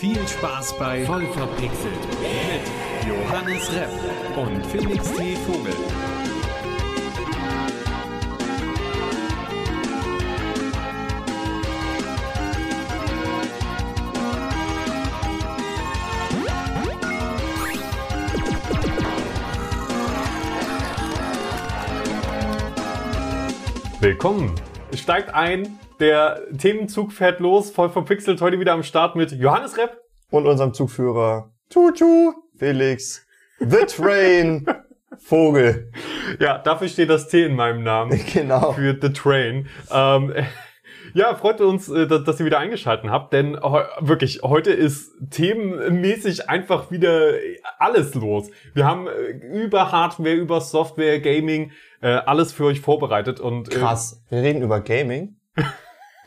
Viel Spaß bei Voll verpixelt mit Johannes Repp und Felix T. Vogel. Willkommen. Steigt ein, der Themenzug fährt los, voll verpixelt, heute wieder am Start mit Johannes Repp. Und unserem Zugführer Tutu, Felix, The Train, Vogel. Ja, dafür steht das T in meinem Namen. Genau. Für The Train. Ähm, ja, freut uns, äh, dass, ihr wieder eingeschalten habt, denn wirklich, heute ist themenmäßig einfach wieder alles los. Wir haben äh, über Hardware, über Software, Gaming, äh, alles für euch vorbereitet und äh, Krass. Wir reden über Gaming.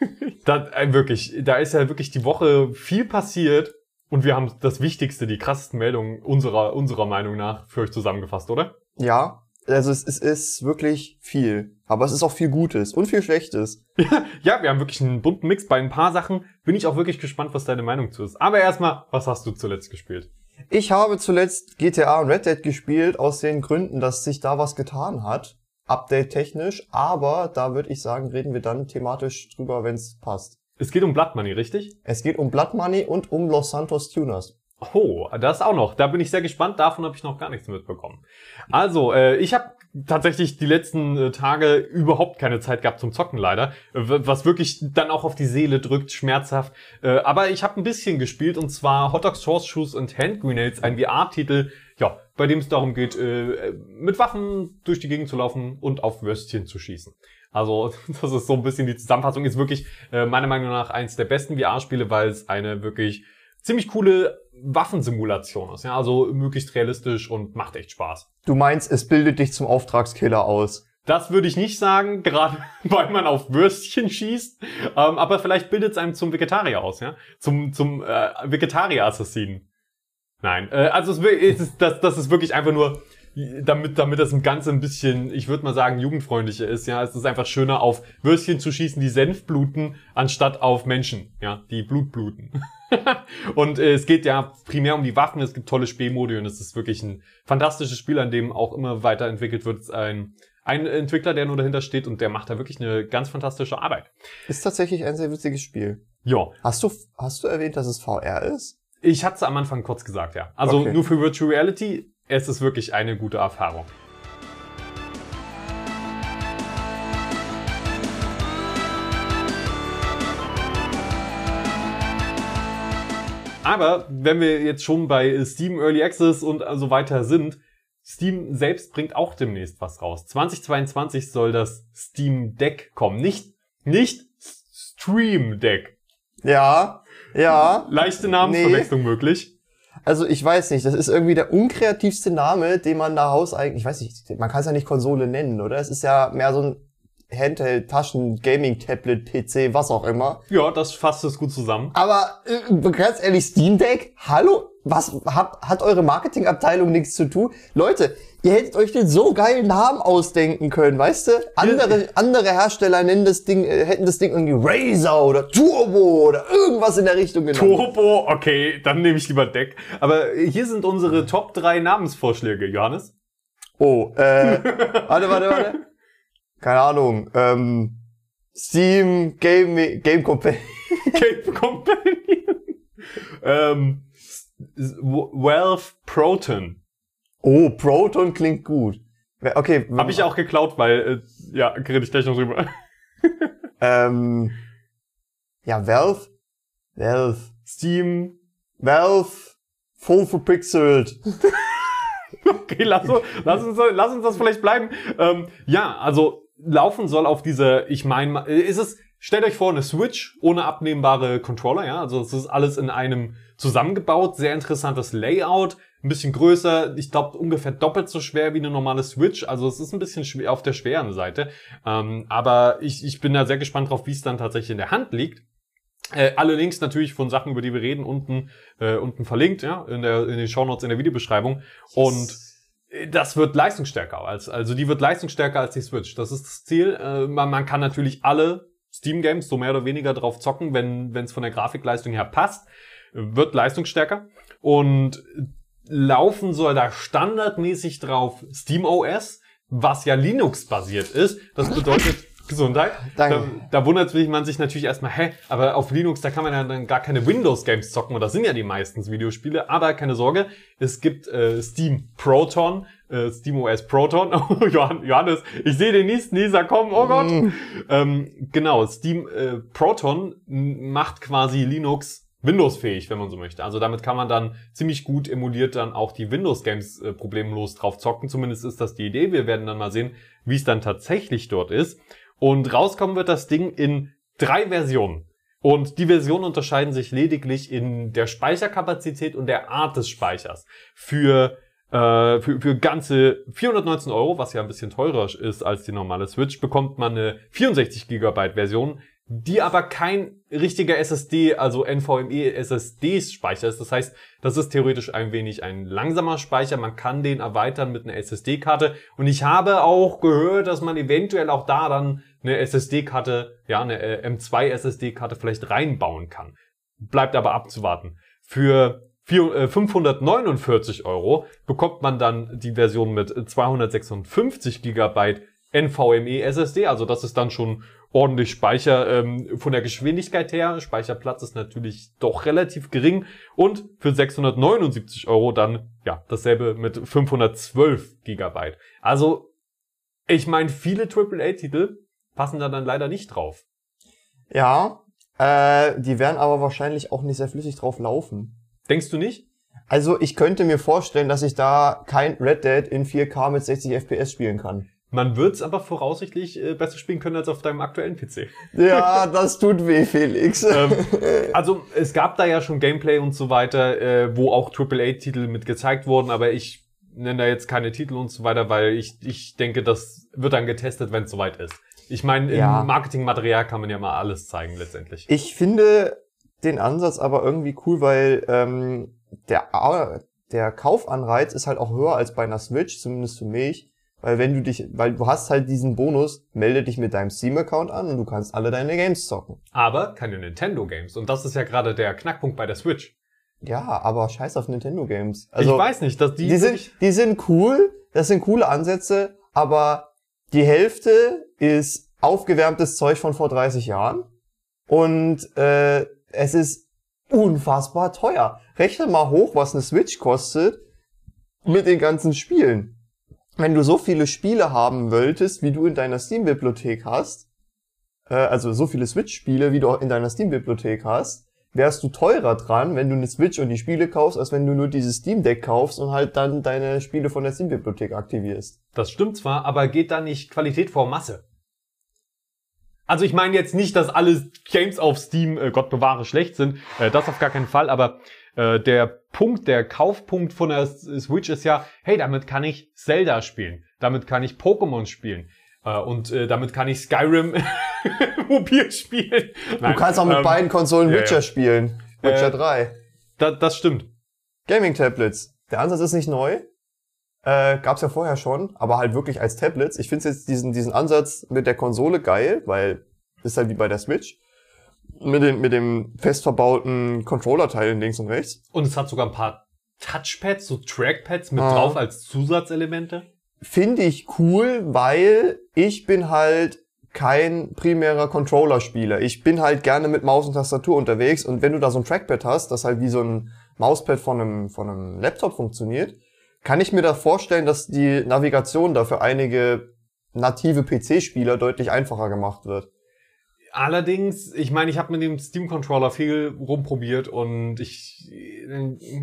Da, äh, wirklich, da ist ja wirklich die Woche viel passiert und wir haben das Wichtigste, die krassesten Meldungen unserer, unserer Meinung nach für euch zusammengefasst, oder? Ja. Also es, es ist wirklich viel. Aber es ist auch viel Gutes und viel Schlechtes. Ja, wir haben wirklich einen bunten Mix. Bei ein paar Sachen bin ich auch wirklich gespannt, was deine Meinung zu ist. Aber erstmal, was hast du zuletzt gespielt? Ich habe zuletzt GTA und Red Dead gespielt, aus den Gründen, dass sich da was getan hat. Update-technisch. Aber da würde ich sagen, reden wir dann thematisch drüber, wenn es passt. Es geht um Blood Money, richtig? Es geht um Blood Money und um Los Santos Tuners. Oh, das auch noch. Da bin ich sehr gespannt. Davon habe ich noch gar nichts mitbekommen. Also, äh, ich habe tatsächlich die letzten äh, Tage überhaupt keine Zeit gehabt zum Zocken leider, äh, was wirklich dann auch auf die Seele drückt, schmerzhaft. Äh, aber ich habe ein bisschen gespielt und zwar Hot Dogs, Horseshoes und Hand Grenades, ein VR-Titel, bei dem es darum geht, äh, mit Waffen durch die Gegend zu laufen und auf Würstchen zu schießen. Also, das ist so ein bisschen die Zusammenfassung. Ist wirklich äh, meiner Meinung nach eins der besten VR-Spiele, weil es eine wirklich ziemlich coole Waffensimulation ist. Ja, also möglichst realistisch und macht echt Spaß. Du meinst, es bildet dich zum Auftragskiller aus. Das würde ich nicht sagen, gerade weil man auf Würstchen schießt. Ähm, aber vielleicht bildet es einem zum Vegetarier aus, ja? Zum, zum äh, Vegetarier-Assassinen. Nein, äh, also es, ist, das, das ist wirklich einfach nur, damit, damit das Ganze ein bisschen, ich würde mal sagen, jugendfreundlicher ist, ja. Es ist einfach schöner, auf Würstchen zu schießen, die Senf bluten, anstatt auf Menschen, ja, die Blut bluten. und äh, es geht ja primär um die Waffen, es gibt tolle Spielmodi und es ist wirklich ein fantastisches Spiel, an dem auch immer weiterentwickelt wird. Es ist ein, ein Entwickler, der nur dahinter steht und der macht da wirklich eine ganz fantastische Arbeit. Ist tatsächlich ein sehr witziges Spiel. Ja, Hast du, hast du erwähnt, dass es VR ist? Ich hatte es am Anfang kurz gesagt, ja. Also Okay. nur für Virtual Reality, es ist wirklich eine gute Erfahrung. Aber wenn wir jetzt schon bei Steam Early Access und so weiter sind, Steam selbst bringt auch demnächst was raus. 2022 soll das Steam Deck kommen. Nicht, nicht Stream Deck. Ja, ja. Leichte Namensverwechslung möglich. Also ich weiß nicht, das ist irgendwie der unkreativste Name, den man da Haus eigentlich, ich weiß nicht, man kann es ja nicht Konsole nennen, oder? Es ist ja mehr so ein Handheld, Taschen, Gaming, Tablet, PC, was auch immer. Ja, das fasst es gut zusammen. Aber äh, ganz ehrlich, Steam Deck, hallo? Was hat, hat eure Marketingabteilung nichts zu tun? Leute, ihr hättet euch den so geilen Namen ausdenken können, weißt du? Andere, andere Hersteller nennen das Ding, äh, hätten das Ding irgendwie Razer oder Turbo oder irgendwas in der Richtung genommen. Turbo, okay, dann nehme ich lieber Deck. Aber hier sind unsere Top 3 Namensvorschläge, Johannes. Oh, äh, warte, warte, warte. Keine Ahnung, ähm, Steam Game, Game Company. Game Company. ähm, Valve Proton. Oh, Proton klingt gut. Okay. Habe ich auch geklaut, weil, äh, ja, rede ich gleich noch drüber. Ähm, ja, Valve. Valve. Steam. Valve. Full verpixelt. Okay, lass, uns- lass, uns, lass uns das vielleicht bleiben. Ähm, ja, also laufen soll auf diese, ich meine, ist es, stellt euch vor, eine Switch ohne abnehmbare Controller, ja, also es ist alles in einem zusammengebaut, sehr interessantes Layout, ein bisschen größer, ich glaube ungefähr doppelt so schwer wie eine normale Switch, also es ist ein bisschen schwer auf der schweren Seite, ähm, aber ich, ich bin da sehr gespannt drauf, wie es dann tatsächlich in der Hand liegt. Äh, alle Links natürlich von Sachen, über die wir reden, unten, äh, unten verlinkt, ja, in, der, in den Shownotes, in der Videobeschreibung. Und das wird leistungsstärker als, also die wird leistungsstärker als die Switch. Das ist das Ziel. Äh, man, man kann natürlich alle Steam Games so mehr oder weniger drauf zocken, wenn es von der Grafikleistung her passt. Wird leistungsstärker und laufen soll da standardmäßig drauf SteamOS, was ja Linux-basiert ist. Das bedeutet Gesundheit. Danke. Da, da wundert man sich natürlich erstmal, hä, aber auf Linux, da kann man ja dann gar keine Windows-Games zocken, und das sind ja die meisten Videospiele. Aber keine Sorge, es gibt äh, Steam Proton, äh, SteamOS Proton. Oh, Johann- Johannes, ich sehe den nächsten Nieser kommen, oh Gott. Ähm, genau, Steam äh, Proton macht quasi Linux Windows-fähig, wenn man so möchte. Also damit kann man dann ziemlich gut emuliert dann auch die Windows-Games äh, problemlos drauf zocken. Zumindest ist das die Idee. Wir werden dann mal sehen, wie es dann tatsächlich dort ist. Und rauskommen wird das Ding in drei Versionen. Und die Versionen unterscheiden sich lediglich in der Speicherkapazität und der Art des Speichers. Für, äh, für, für ganze 419 Euro, was ja ein bisschen teurer ist als die normale Switch, bekommt man eine 64 Gigabyte Version, die aber kein richtiger SSD, also NVMe SSD-Speicher ist. Das heißt, das ist theoretisch ein wenig ein langsamer Speicher. Man kann den erweitern mit einer SSD-Karte. Und ich habe auch gehört, dass man eventuell auch da dann eine SSD-Karte, ja, eine äh, M2 SSD-Karte vielleicht reinbauen kann. Bleibt aber abzuwarten. Für vier- äh, 549 Euro bekommt man dann die Version mit 256 Gigabyte NVMe SSD. Also das ist dann schon ordentlich Speicher ähm, von der Geschwindigkeit her. Speicherplatz ist natürlich doch relativ gering. Und für 679 Euro dann, ja, dasselbe mit 512 Gigabyte. Also, ich meine, viele AAA-Titel passen da dann leider nicht drauf. Ja, äh, die werden aber wahrscheinlich auch nicht sehr flüssig drauf laufen. Denkst du nicht? Also ich könnte mir vorstellen, dass ich da kein Red Dead in 4K mit 60 FPS spielen kann. Man wird's aber voraussichtlich äh, besser spielen können als auf deinem aktuellen PC. Ja, das tut weh, Felix. ähm, also es gab da ja schon Gameplay und so weiter, äh, wo auch AAA-Titel mit gezeigt wurden, aber ich nenne da jetzt keine Titel und so weiter, weil ich, ich denke, das wird dann getestet, wenn es soweit ist. Ich meine, Ja. im Marketingmaterial kann man ja mal alles zeigen letztendlich. Ich finde den Ansatz aber irgendwie cool, weil ähm, der, der Kaufanreiz ist halt auch höher als bei einer Switch, zumindest für mich. Weil wenn du dich, weil du hast halt diesen Bonus, melde dich mit deinem Steam-Account an und du kannst alle deine Games zocken. Aber keine Nintendo-Games. Und das ist ja gerade der Knackpunkt bei der Switch. Ja, aber scheiß auf Nintendo Games. Also ich weiß nicht, dass die, die, sind, die sind cool, das sind coole Ansätze, aber die Hälfte ist aufgewärmtes Zeug von vor 30 Jahren und äh, es ist unfassbar teuer. Rechne mal hoch, was eine Switch kostet mit den ganzen Spielen. Wenn du so viele Spiele haben wolltest, wie du in deiner Steam-Bibliothek hast, äh, also so viele Switch-Spiele, wie du in deiner Steam-Bibliothek hast, wärst du teurer dran, wenn du eine Switch und die Spiele kaufst, als wenn du nur dieses Steam Deck kaufst und halt dann deine Spiele von der Steam Bibliothek aktivierst. Das stimmt zwar, aber geht da nicht Qualität vor Masse? Also ich meine jetzt nicht, dass alle Games auf Steam, äh, Gott bewahre, schlecht sind. Äh, das auf gar keinen Fall. Aber äh, der Punkt, der Kaufpunkt von der Switch ist ja, hey, damit kann ich Zelda spielen. Damit kann ich Pokémon spielen. Äh, und äh, damit kann ich Skyrim mobil spielen. Du kannst auch mit ähm, beiden Konsolen ja, Witcher ja. spielen. Witcher Äh, 3. Da, das stimmt. Gaming Tablets. Der Ansatz ist nicht neu. Äh, gab's ja vorher schon, aber halt wirklich als Tablets. Ich finde jetzt diesen, diesen Ansatz mit der Konsole geil, weil ist halt wie bei der Switch. Mit, den, mit dem fest verbauten Controller-Teilen links und rechts. Und es hat sogar ein paar Touchpads, so Trackpads mit Ah. drauf als Zusatzelemente. Finde ich cool, weil ich bin halt kein primärer Controller-Spieler. Ich bin halt gerne mit Maus und Tastatur unterwegs und wenn du da so ein Trackpad hast, das halt wie so ein Mauspad von einem, von einem Laptop funktioniert, kann ich mir da vorstellen, dass die Navigation da für einige native PC-Spieler deutlich einfacher gemacht wird. Allerdings, ich meine, ich habe mit dem Steam Controller viel rumprobiert und ich,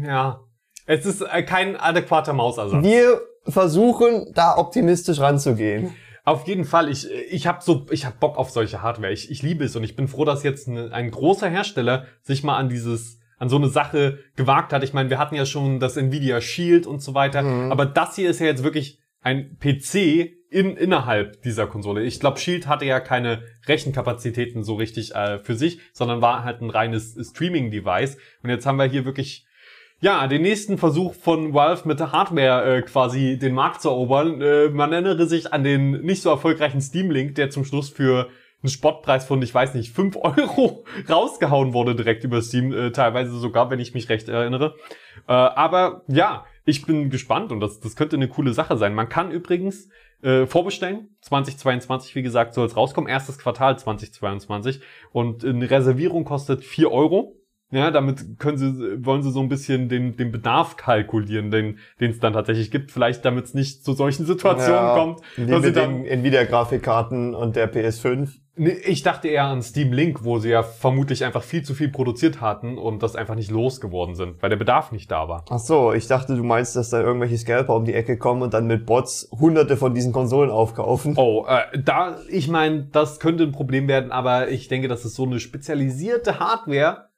ja, es ist äh, kein adäquater Mausersatz. Wir versuchen da optimistisch ranzugehen. Auf jeden Fall, ich, ich habe so, ich habe Bock auf solche Hardware. Ich, ich liebe es und ich bin froh, dass jetzt eine, ein großer Hersteller sich mal an dieses, an so eine Sache gewagt hat. Ich meine, wir hatten ja schon das Nvidia Shield und so weiter, Mhm. aber das hier ist ja jetzt wirklich ein PC in, innerhalb dieser Konsole. Ich glaube, Shield hatte ja keine Rechenkapazitäten so richtig äh, für sich, sondern war halt ein reines Streaming-Device. Und jetzt haben wir hier wirklich ja, den nächsten Versuch von Valve mit der Hardware äh, quasi den Markt zu erobern. Äh, man erinnere sich an den nicht so erfolgreichen Steam Link, der zum Schluss für ein Spottpreis von, ich weiß nicht, 5 Euro rausgehauen wurde direkt über Steam, äh, teilweise sogar, wenn ich mich recht erinnere. Äh, aber ja, ich bin gespannt und das, das könnte eine coole Sache sein. Man kann übrigens äh, vorbestellen. 2022, wie gesagt, soll es rauskommen. Erstes Quartal 2022. Und eine Reservierung kostet 4 Euro. Ja, damit können sie, wollen sie so ein bisschen den, den Bedarf kalkulieren, den den es dann tatsächlich gibt. Vielleicht, damit es nicht zu solchen Situationen Ja, kommt. Wie dass sie mit dann, den Nvidia-Grafikkarten und der PS5. Ich dachte eher an Steam Link, wo sie ja vermutlich einfach viel zu viel produziert hatten und das einfach nicht losgeworden sind, weil der Bedarf nicht da war. Ach so, ich dachte, du meinst, dass da irgendwelche Scalper um die Ecke kommen und dann mit Bots hunderte von diesen Konsolen aufkaufen. Oh, äh, da, ich meine, das könnte ein Problem werden, aber ich denke, das ist so eine spezialisierte Hardware.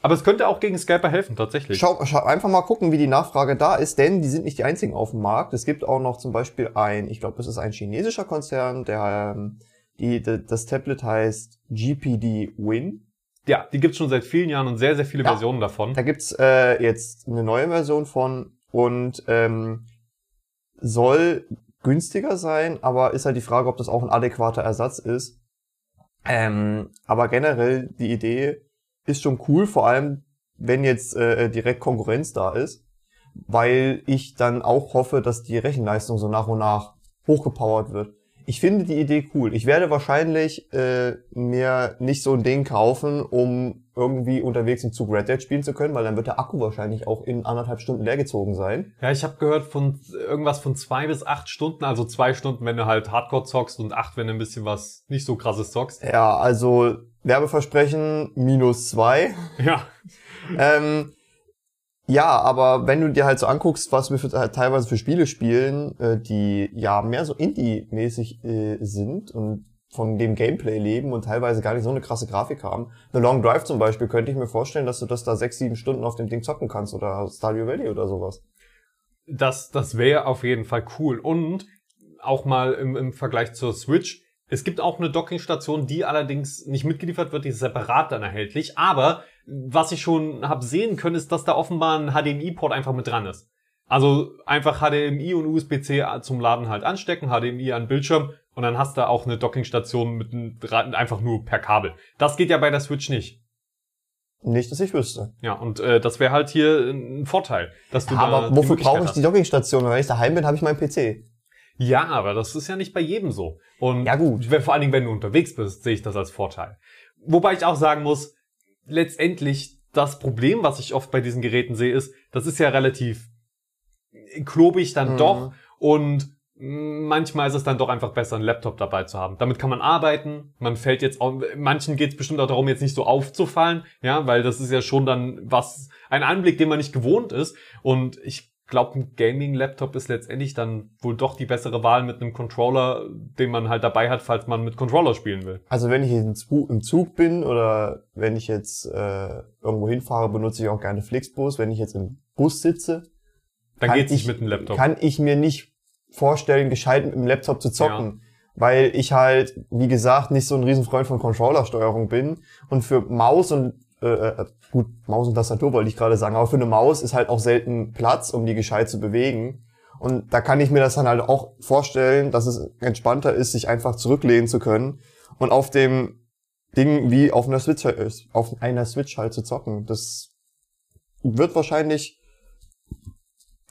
Aber es könnte auch gegen Scalper helfen, tatsächlich. Schau, schau einfach mal gucken, wie die Nachfrage da ist, denn die sind nicht die einzigen auf dem Markt. Es gibt auch noch zum Beispiel ein, ich glaube, das ist ein chinesischer Konzern, der ähm, die, das Tablet heißt GPD Win. Ja, die gibt's schon seit vielen Jahren und sehr, sehr viele Ja. Versionen davon. Da gibt's äh, jetzt eine neue Version von und ähm, soll günstiger sein, aber ist halt die Frage, ob das auch ein adäquater Ersatz ist. Ähm, aber generell die Idee ist schon cool, vor allem wenn jetzt äh, direkt Konkurrenz da ist, weil ich dann auch hoffe, dass die Rechenleistung so nach und nach hochgepowert wird. Ich finde die Idee cool. Ich werde wahrscheinlich äh, mir nicht so ein Ding kaufen, um irgendwie unterwegs im Zug Red Dead spielen zu können, weil dann wird der Akku wahrscheinlich auch in anderthalb Stunden leergezogen sein. Ja, ich habe gehört von irgendwas von zwei bis acht Stunden, also zwei Stunden, wenn du halt Hardcore zockst und acht, wenn du ein bisschen was nicht so krasses zockst. Ja, also Werbeversprechen minus zwei. Ja. ähm, ja, aber wenn du dir halt so anguckst, was wir für, halt teilweise für Spiele spielen, äh, die ja mehr so Indie-mäßig äh, sind und von dem Gameplay leben und teilweise gar nicht so eine krasse Grafik haben. The Long Drive zum Beispiel könnte ich mir vorstellen, dass du das da sechs, sieben Stunden auf dem Ding zocken kannst oder Stardew Valley oder sowas. Das, das wäre auf jeden Fall cool. Und auch mal im, im Vergleich zur Switch. Es gibt auch eine Dockingstation, die allerdings nicht mitgeliefert wird, die ist separat dann erhältlich. Aber was ich schon habe sehen können, ist, dass da offenbar ein HDMI-Port einfach mit dran ist. Also einfach HDMI und USB-C zum Laden halt anstecken, HDMI an Bildschirm und dann hast du auch eine Dockingstation mit einem Draht- einfach nur per Kabel. Das geht ja bei der Switch nicht. Nicht, dass ich wüsste. Ja, und äh, das wäre halt hier ein Vorteil, dass du da aber wofür brauche ich die Dockingstation? Wenn ich daheim bin, habe ich meinen PC. Ja, aber das ist ja nicht bei jedem so. Und Ja, gut. wenn- vor allen Dingen, wenn du unterwegs bist, sehe ich das als Vorteil. Wobei ich auch sagen muss, letztendlich das Problem, was ich oft bei diesen Geräten sehe, ist, das ist ja relativ klobig dann Mhm. doch und manchmal ist es dann doch einfach besser, einen Laptop dabei zu haben. Damit kann man arbeiten. Man fällt jetzt auch, manchen geht es bestimmt auch darum, jetzt nicht so aufzufallen, ja, weil das ist ja schon dann was, ein Anblick, den man nicht gewohnt ist. Und ich glaube, ein Gaming-Laptop ist letztendlich dann wohl doch die bessere Wahl mit einem Controller, den man halt dabei hat, falls man mit Controller spielen will. Also wenn ich im Zug, im Zug bin oder wenn ich jetzt äh, irgendwo hinfahre, benutze ich auch gerne Flixbus. Wenn ich jetzt im Bus sitze, Dann Kann geht's nicht ich- mit einem Laptop. kann ich mir nicht vorstellen, gescheit mit dem Laptop zu zocken. Weil ich halt, wie gesagt, nicht so ein Riesenfreund von Controllersteuerung bin. Und für Maus und, äh, äh, gut, Maus und Tastatur wollte ich gerade sagen, aber für eine Maus ist halt auch selten Platz, um die gescheit zu bewegen. Und da kann ich mir das dann halt auch vorstellen, dass es entspannter ist, sich einfach zurücklehnen zu können und auf dem Ding wie auf einer Switch, ist, auf einer Switch halt zu zocken. Das wird wahrscheinlich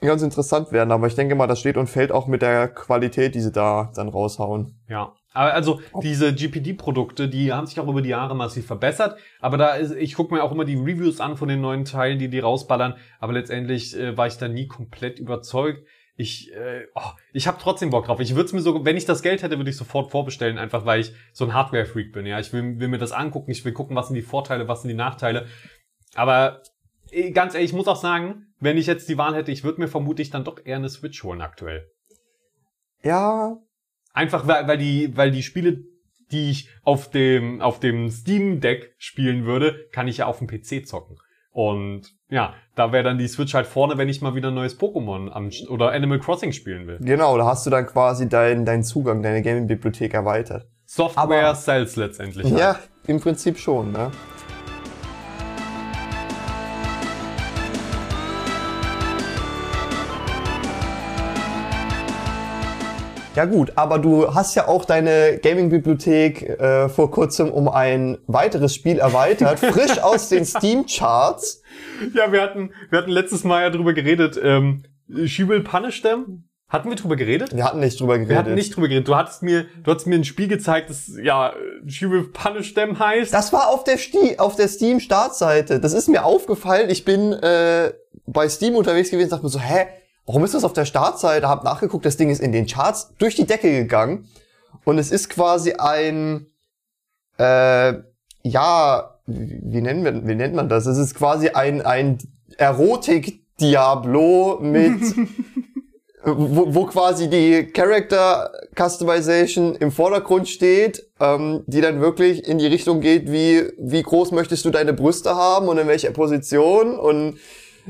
ganz interessant werden, aber ich denke mal, das steht und fällt auch mit der Qualität, die sie da dann raushauen. Ja, aber also diese GPD-Produkte, die haben sich auch über die Jahre massiv verbessert. Aber da ist, ich gucke mir auch immer die Reviews an von den neuen Teilen, die die rausballern. Aber letztendlich äh, war ich da nie komplett überzeugt. Ich, äh, oh, ich habe trotzdem Bock drauf. Ich würde es mir so, wenn ich das Geld hätte, würde ich sofort vorbestellen, einfach weil ich so ein Hardware-Freak bin. Ja, ich will, will mir das angucken. Ich will gucken, was sind die Vorteile, was sind die Nachteile. Aber äh, ganz ehrlich, ich muss auch sagen, wenn ich jetzt die Wahl hätte, ich würde mir vermutlich dann doch eher eine Switch holen aktuell. Ja, Einfach weil, weil die, weil die Spiele, die ich auf dem, auf dem Steam Deck spielen würde, kann ich ja auf dem PC zocken. Und ja, da wäre dann die Switch halt vorne, wenn ich mal wieder ein neues Pokémon am, oder Animal Crossing spielen will. genau, da hast du dann quasi deinen deinen Zugang, deine Gaming-Bibliothek erweitert. Software Aber- sells letztendlich. halt. Ja, im Prinzip schon, ne? Ja gut, aber du hast ja auch deine Gaming-Bibliothek äh, vor kurzem um ein weiteres Spiel erweitert, frisch aus den Steam-Charts. Ja, wir hatten, wir hatten letztes Mal ja drüber geredet, ähm, She Will Punish Them. Hatten wir drüber geredet? Wir hatten nicht drüber geredet. Wir hatten nicht drüber geredet. Du hattest mir, du hattest mir ein Spiel gezeigt, das ja She Will Punish Them heißt. Das war auf der, Sti auf der Steam-Startseite. Das ist mir aufgefallen. Ich bin äh, bei Steam unterwegs gewesen und dachte mir so, hä, warum ist das auf der Startseite? Hab nachgeguckt, das Ding ist in den Charts durch die Decke gegangen. Und es ist quasi ein, äh, ja, wie, nennen wir, wie nennt man das? Es ist quasi ein, ein Erotik-Diablo mit, wo, wo quasi die Character Customization im Vordergrund steht, ähm, die dann wirklich in die Richtung geht, wie, wie groß möchtest du deine Brüste haben und in welcher Position und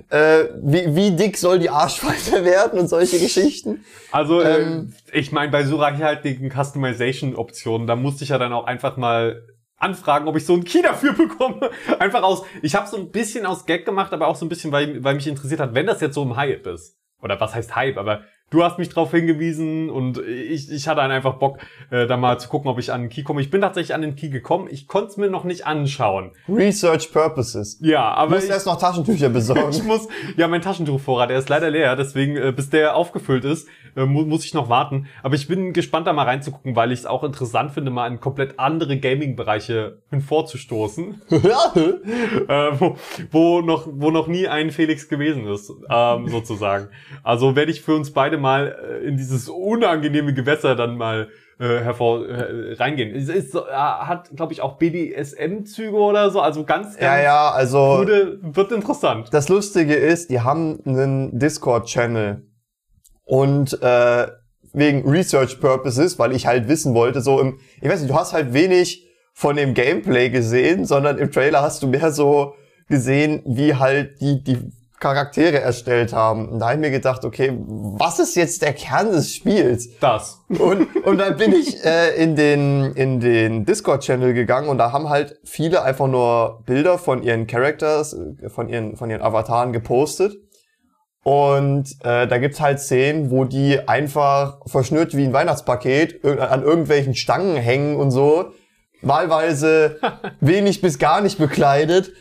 äh, wie, wie dick soll die Arschfalte werden und solche Geschichten. Also, äh, Ähm, ich meine, bei so reichhaltigen Customization-Optionen, da musste ich ja dann auch einfach mal anfragen, ob ich so einen Key dafür bekomme. Einfach aus, ich habe so ein bisschen aus Gag gemacht, aber auch so ein bisschen, weil, weil mich interessiert hat, wenn das jetzt so im Hype ist. Oder was heißt Hype, aber du hast mich drauf hingewiesen und ich, ich hatte einfach Bock, äh, da mal zu gucken, ob ich an den Key komme. Ich bin tatsächlich an den Key gekommen, ich konnte es mir noch nicht anschauen. Research Purposes. Ja, Du aber musst ich, erst noch Taschentücher besorgen. ich muss, ja, mein Taschentuchvorrat, der ist leider leer, deswegen, äh, bis der aufgefüllt ist, äh, mu muss ich noch warten. Aber ich bin gespannt, da mal reinzugucken, weil ich es auch interessant finde, mal in komplett andere Gaming-Bereiche hinvorzustoßen, äh, wo, wo, noch, wo noch nie ein Felix gewesen ist, ähm, sozusagen. Also werde ich für uns beide mal äh, in dieses unangenehme Gewässer dann mal äh, hervor äh, reingehen. Es ist, äh, hat, glaube ich, auch BDSM-Züge oder so, also ganz, ganz ja, ja, also Wurde, wird interessant. das Lustige ist, die haben einen Discord-Channel und äh, wegen Research Purposes, weil ich halt wissen wollte, so im, ich weiß nicht, du hast halt wenig von dem Gameplay gesehen, sondern im Trailer hast du mehr so gesehen, wie halt die die Charaktere erstellt haben. Und da habe ich mir gedacht, okay, was ist jetzt der Kern des Spiels? Das. Und, und dann bin ich äh, in den, in den Discord-Channel gegangen und da haben halt viele einfach nur Bilder von ihren Characters, äh, von ihren, von ihren Avataren gepostet. Und äh, da gibt's halt Szenen, wo die einfach verschnürt wie ein Weihnachtspaket an irgendwelchen Stangen hängen und so. Wahlweise wenig bis gar nicht bekleidet.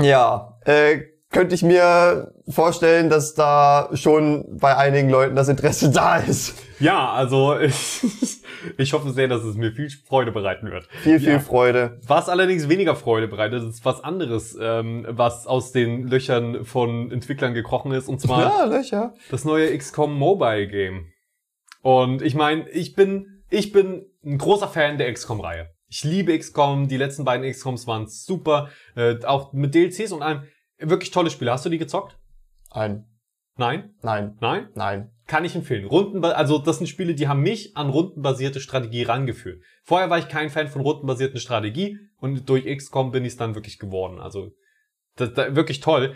Ja, äh, könnte ich mir vorstellen, dass da schon bei einigen Leuten das Interesse da ist. Ja, also ich, ich hoffe sehr, dass es mir viel Freude bereiten wird. Viel, viel Ja. Freude. Was allerdings weniger Freude bereitet, ist was anderes, ähm, was aus den Löchern von Entwicklern gekrochen ist, und zwar Ja, Löcher. das neue XCOM Mobile Game. Und ich meine, ich bin, ich bin ein großer Fan der XCOM-Reihe. Ich liebe XCOM, die letzten beiden XCOMs waren super, äh, auch mit DLCs und allem. Wirklich tolle Spiele. Hast du die gezockt? Ein. Nein? Nein. Nein? Nein. Kann ich empfehlen. Rundenba also das sind Spiele, die haben mich an rundenbasierte Strategie rangeführt. Vorher war ich kein Fan von rundenbasierten Strategie und durch XCOM bin ich es dann wirklich geworden. Also das, das, wirklich toll.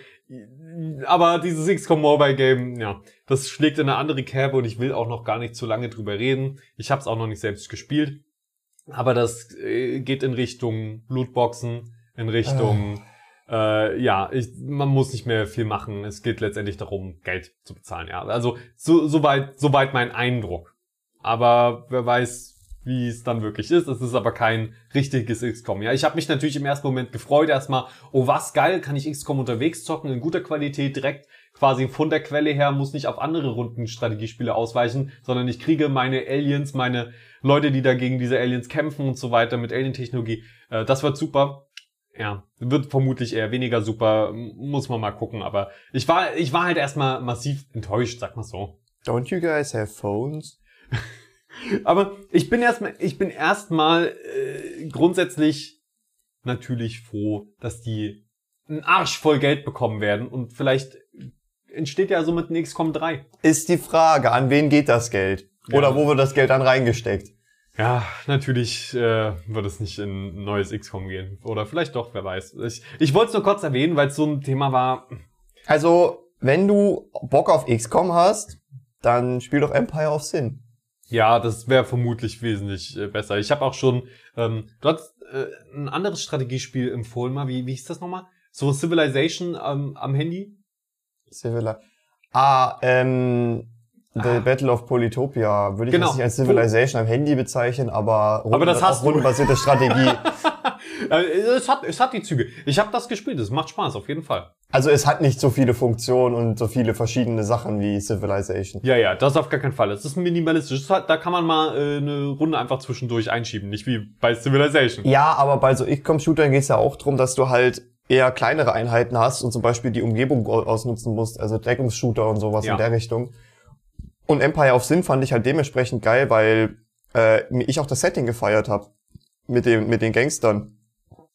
Aber dieses XCOM Mobile Game, ja, das schlägt in eine andere Kerbe und ich will auch noch gar nicht zu lange drüber reden. Ich habe es auch noch nicht selbst gespielt. Aber das äh, geht in Richtung Lootboxen, in Richtung äh, ja, ich, man muss nicht mehr viel machen. Es geht letztendlich darum, Geld zu bezahlen. Ja, also so, soweit, soweit mein Eindruck. Aber wer weiß, wie es dann wirklich ist. Es ist aber kein richtiges XCOM. Ja, ich habe mich natürlich im ersten Moment gefreut erstmal. Oh, was geil, kann ich XCOM unterwegs zocken in guter Qualität direkt quasi von der Quelle her, muss nicht auf andere Runden Strategiespiele ausweichen, sondern ich kriege meine Aliens, meine Leute, die da gegen diese Aliens kämpfen und so weiter mit Alien-Technologie. Äh, das wird super. Ja, wird vermutlich eher weniger super, muss man mal gucken, aber ich war, ich war halt erstmal massiv enttäuscht, sag mal so. Don't you guys have phones? Aber ich bin erstmal, ich bin erstmal äh, grundsätzlich natürlich froh, dass die einen Arsch voll Geld bekommen werden und vielleicht entsteht ja somit ein XCOM 3. Ist die Frage, an wen geht das Geld? Oder Ja. wo wird das Geld dann reingesteckt? Ja, natürlich äh, wird es nicht in ein neues XCOM gehen. Oder vielleicht doch, wer weiß. Ich, ich wollte es nur kurz erwähnen, weil es so ein Thema war. Also, wenn du Bock auf XCOM hast, dann spiel doch Empire of Sin. Ja, das wäre vermutlich wesentlich äh, besser. Ich habe auch schon, ähm, du hast äh, ein anderes Strategiespiel empfohlen mal. Wie, wie hieß das nochmal? So Civilization ähm, am Handy? Civil. Ah, ähm, The Battle of Polytopia würde ich Genau. jetzt nicht als Civilization am Handy bezeichnen, aber, Aber das hast rundenbasierte Strategie. Äh, es, hat, es hat die Züge. Ich habe das gespielt, es macht Spaß, auf jeden Fall. Also es hat nicht so viele Funktionen und so viele verschiedene Sachen wie Civilization. Ja, ja, das auf gar keinen Fall. Es ist minimalistisch. Hat- Da kann man mal äh, eine Runde einfach zwischendurch einschieben, nicht wie bei Civilization. Ja, aber bei so XCOM-Shootern geht es ja auch drum, dass du halt eher kleinere Einheiten hast und zum Beispiel die Umgebung au- ausnutzen musst, also Deckungsshooter und sowas Ja. in der Richtung. Und Empire of Sin fand ich halt dementsprechend geil, weil äh, ich auch das Setting gefeiert habe mit dem mit den Gangstern.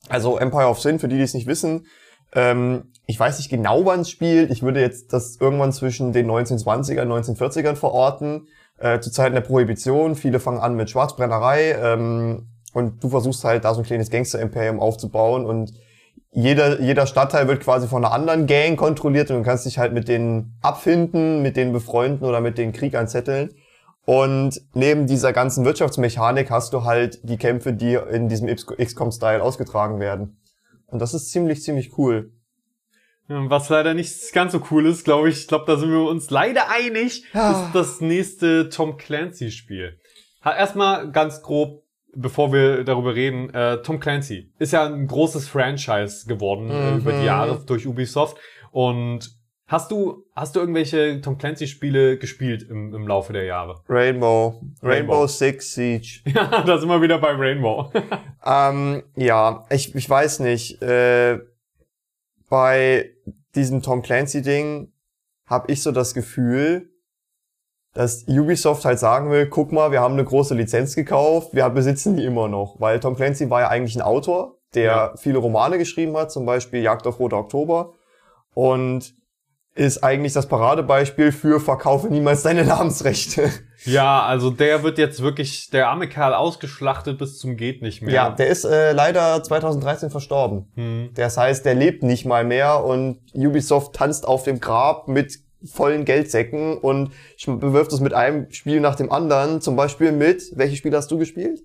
Also Empire of Sin, für die, die es nicht wissen, ähm, ich weiß nicht genau, wann es spielt. Ich würde jetzt das irgendwann zwischen den 1920ern und 1940ern verorten, äh, zu Zeiten der Prohibition. Viele fangen an mit Schwarzbrennerei ähm, und du versuchst halt da so ein kleines Gangster-Imperium aufzubauen und jeder, jeder Stadtteil wird quasi von einer anderen Gang kontrolliert und du kannst dich halt mit denen abfinden, mit denen befreunden oder mit denen Krieg anzetteln. Und neben dieser ganzen Wirtschaftsmechanik hast du halt die Kämpfe, die in diesem XCOM-Style ausgetragen werden. Und das ist ziemlich, ziemlich cool. Was leider nicht ganz so cool ist, glaube ich. Ich glaube, da sind wir uns leider einig, Ja. ist das nächste Tom Clancy-Spiel. Erstmal ganz grob, bevor wir darüber reden, äh, Tom Clancy ist ja ein großes Franchise geworden äh, Mhm. über die Jahre durch Ubisoft. Und hast du, hast du irgendwelche Tom Clancy-Spiele gespielt im, im Laufe der Jahre? Rainbow. Rainbow, Rainbow. Six Siege. Ja, da sind wir wieder bei Rainbow. Ähm, ja, ich, ich weiß nicht. Äh, bei diesem Tom Clancy-Ding habe ich so das Gefühl, dass Ubisoft halt sagen will, guck mal, wir haben eine große Lizenz gekauft, wir besitzen die immer noch. Weil Tom Clancy war ja eigentlich ein Autor, der Ja. viele Romane geschrieben hat, zum Beispiel Jagd auf Roter Oktober. Und ist eigentlich das Paradebeispiel für verkaufe niemals deine Namensrechte. ja, also der wird jetzt wirklich, der arme Kerl ausgeschlachtet bis zum geht nicht mehr. Ja, der ist äh, leider 2013 verstorben. Hm. Das heißt, der lebt nicht mal mehr und Ubisoft tanzt auf dem Grab mit vollen Geldsäcken und sch- bewirft es mit einem Spiel nach dem anderen. Zum Beispiel mit, welches Spiel hast du gespielt?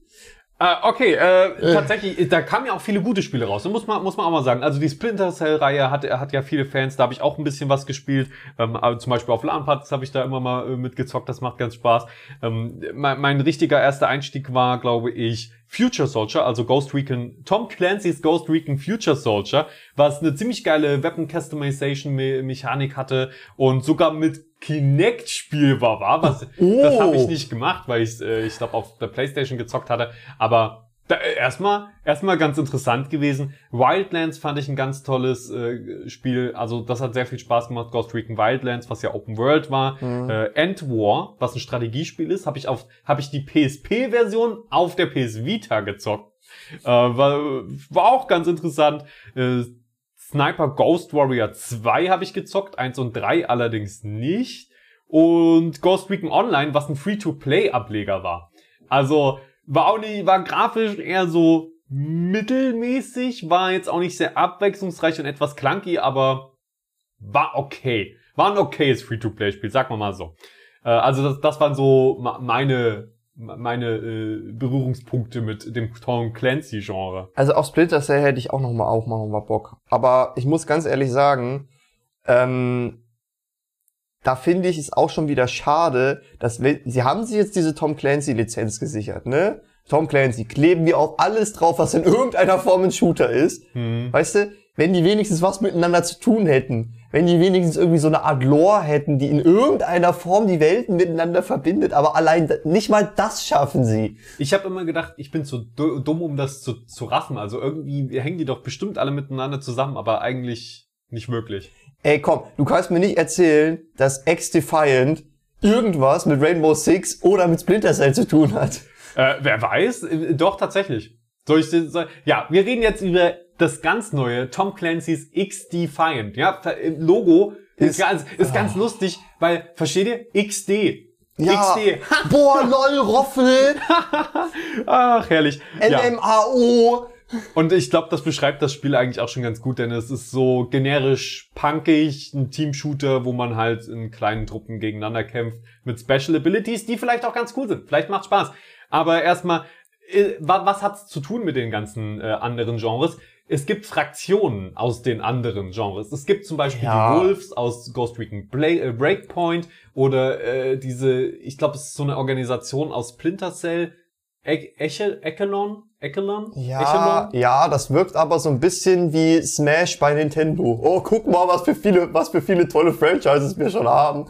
Äh, okay, äh, tatsächlich, da kamen ja auch viele gute Spiele raus. Muss man, muss man auch mal sagen. Also die Splinter Cell-Reihe hat, hat ja viele Fans. Da habe ich auch ein bisschen was gespielt. Ähm, aber zum Beispiel auf LAN-Partys habe ich da immer mal äh, mitgezockt. Das macht ganz Spaß. Ähm, mein, mein richtiger erster Einstieg war, glaube ich, Future Soldier, also Ghost Recon, Tom Clancy's Ghost Recon Future Soldier, was eine ziemlich geile Weapon Customization Me Mechanik hatte und sogar mit Kinect spielbar war, was das habe ich Oh. nicht gemacht, weil ich äh, ich glaube auf der PlayStation gezockt hatte, aber da, äh, erstmal erstmal ganz interessant gewesen. Wildlands fand ich ein ganz tolles äh, Spiel, also das hat sehr viel Spaß gemacht. Ghost Recon Wildlands, was ja Open World war, äh, End War, was ein Strategiespiel ist, habe ich auf habe ich die PSP Version auf der PS Vita gezockt. Äh, war, war auch ganz interessant. Äh, Sniper Ghost Warrior 2 habe ich gezockt, 1 und 3 allerdings nicht. Und Ghost Recon Online, was ein Free-to-Play-Ableger war. Also war auch nicht, war grafisch eher so mittelmäßig, war jetzt auch nicht sehr abwechslungsreich und etwas clunky, aber war okay. War ein okayes Free-to-Play-Spiel, sagen wir mal so. Äh, also das, das waren so meine meine äh, Berührungspunkte mit dem Tom Clancy-Genre. Also auf Splinter Cell hätte ich auch noch mal auch mal, Bock. Aber ich muss ganz ehrlich sagen, ähm, da finde ich es auch schon wieder schade, dass wenn, sie haben sich jetzt diese Tom Clancy Lizenz gesichert, ne? Tom Clancy kleben wir auf alles drauf, was in irgendeiner Form ein Shooter ist. Hm. Weißt du, wenn die wenigstens was miteinander zu tun hätten, wenn die wenigstens irgendwie so eine Art Lore hätten, die in irgendeiner Form die Welten miteinander verbindet, aber allein nicht mal das schaffen sie. Ich habe immer gedacht, ich bin zu du- dumm, um das zu, zu raffen. Also irgendwie hängen die doch bestimmt alle miteinander zusammen, aber eigentlich nicht wirklich. Ey, komm, du kannst mir nicht erzählen, dass X-Defiant irgendwas mit Rainbow Six oder mit Splinter Cell zu tun hat. Äh, wer weiß? Äh, Doch, tatsächlich. Soll ich sagen? Ja, wir reden jetzt über das ganz neue Tom Clancy's X-Defiant. Ja, ver- äh, Logo ist, Ist- ganz, ist ganz lustig, weil, versteht ihr? XD. Ja. XD. Boah, lol, Roffel, Ach, herrlich. Ja. LMAO. Und ich glaube, das beschreibt das Spiel eigentlich auch schon ganz gut, denn es ist so generisch punkig, ein Team-Shooter, wo man halt in kleinen Truppen gegeneinander kämpft, mit Special Abilities, die vielleicht auch ganz cool sind. Vielleicht macht Spaß. Aber erstmal, äh, wa- was hat's zu tun mit den ganzen äh, anderen Genres? Es gibt Fraktionen aus den anderen Genres. Es gibt zum Beispiel Ja. die Wolves aus Ghost Recon äh, Breakpoint oder äh, diese, ich glaube, es ist so eine Organisation aus Splinter Cell, e Eche Echelon? Echelon? Ja, ja, das wirkt aber so ein bisschen wie Smash bei Nintendo. Oh, guck mal, was für viele, was für viele tolle Franchises wir schon haben.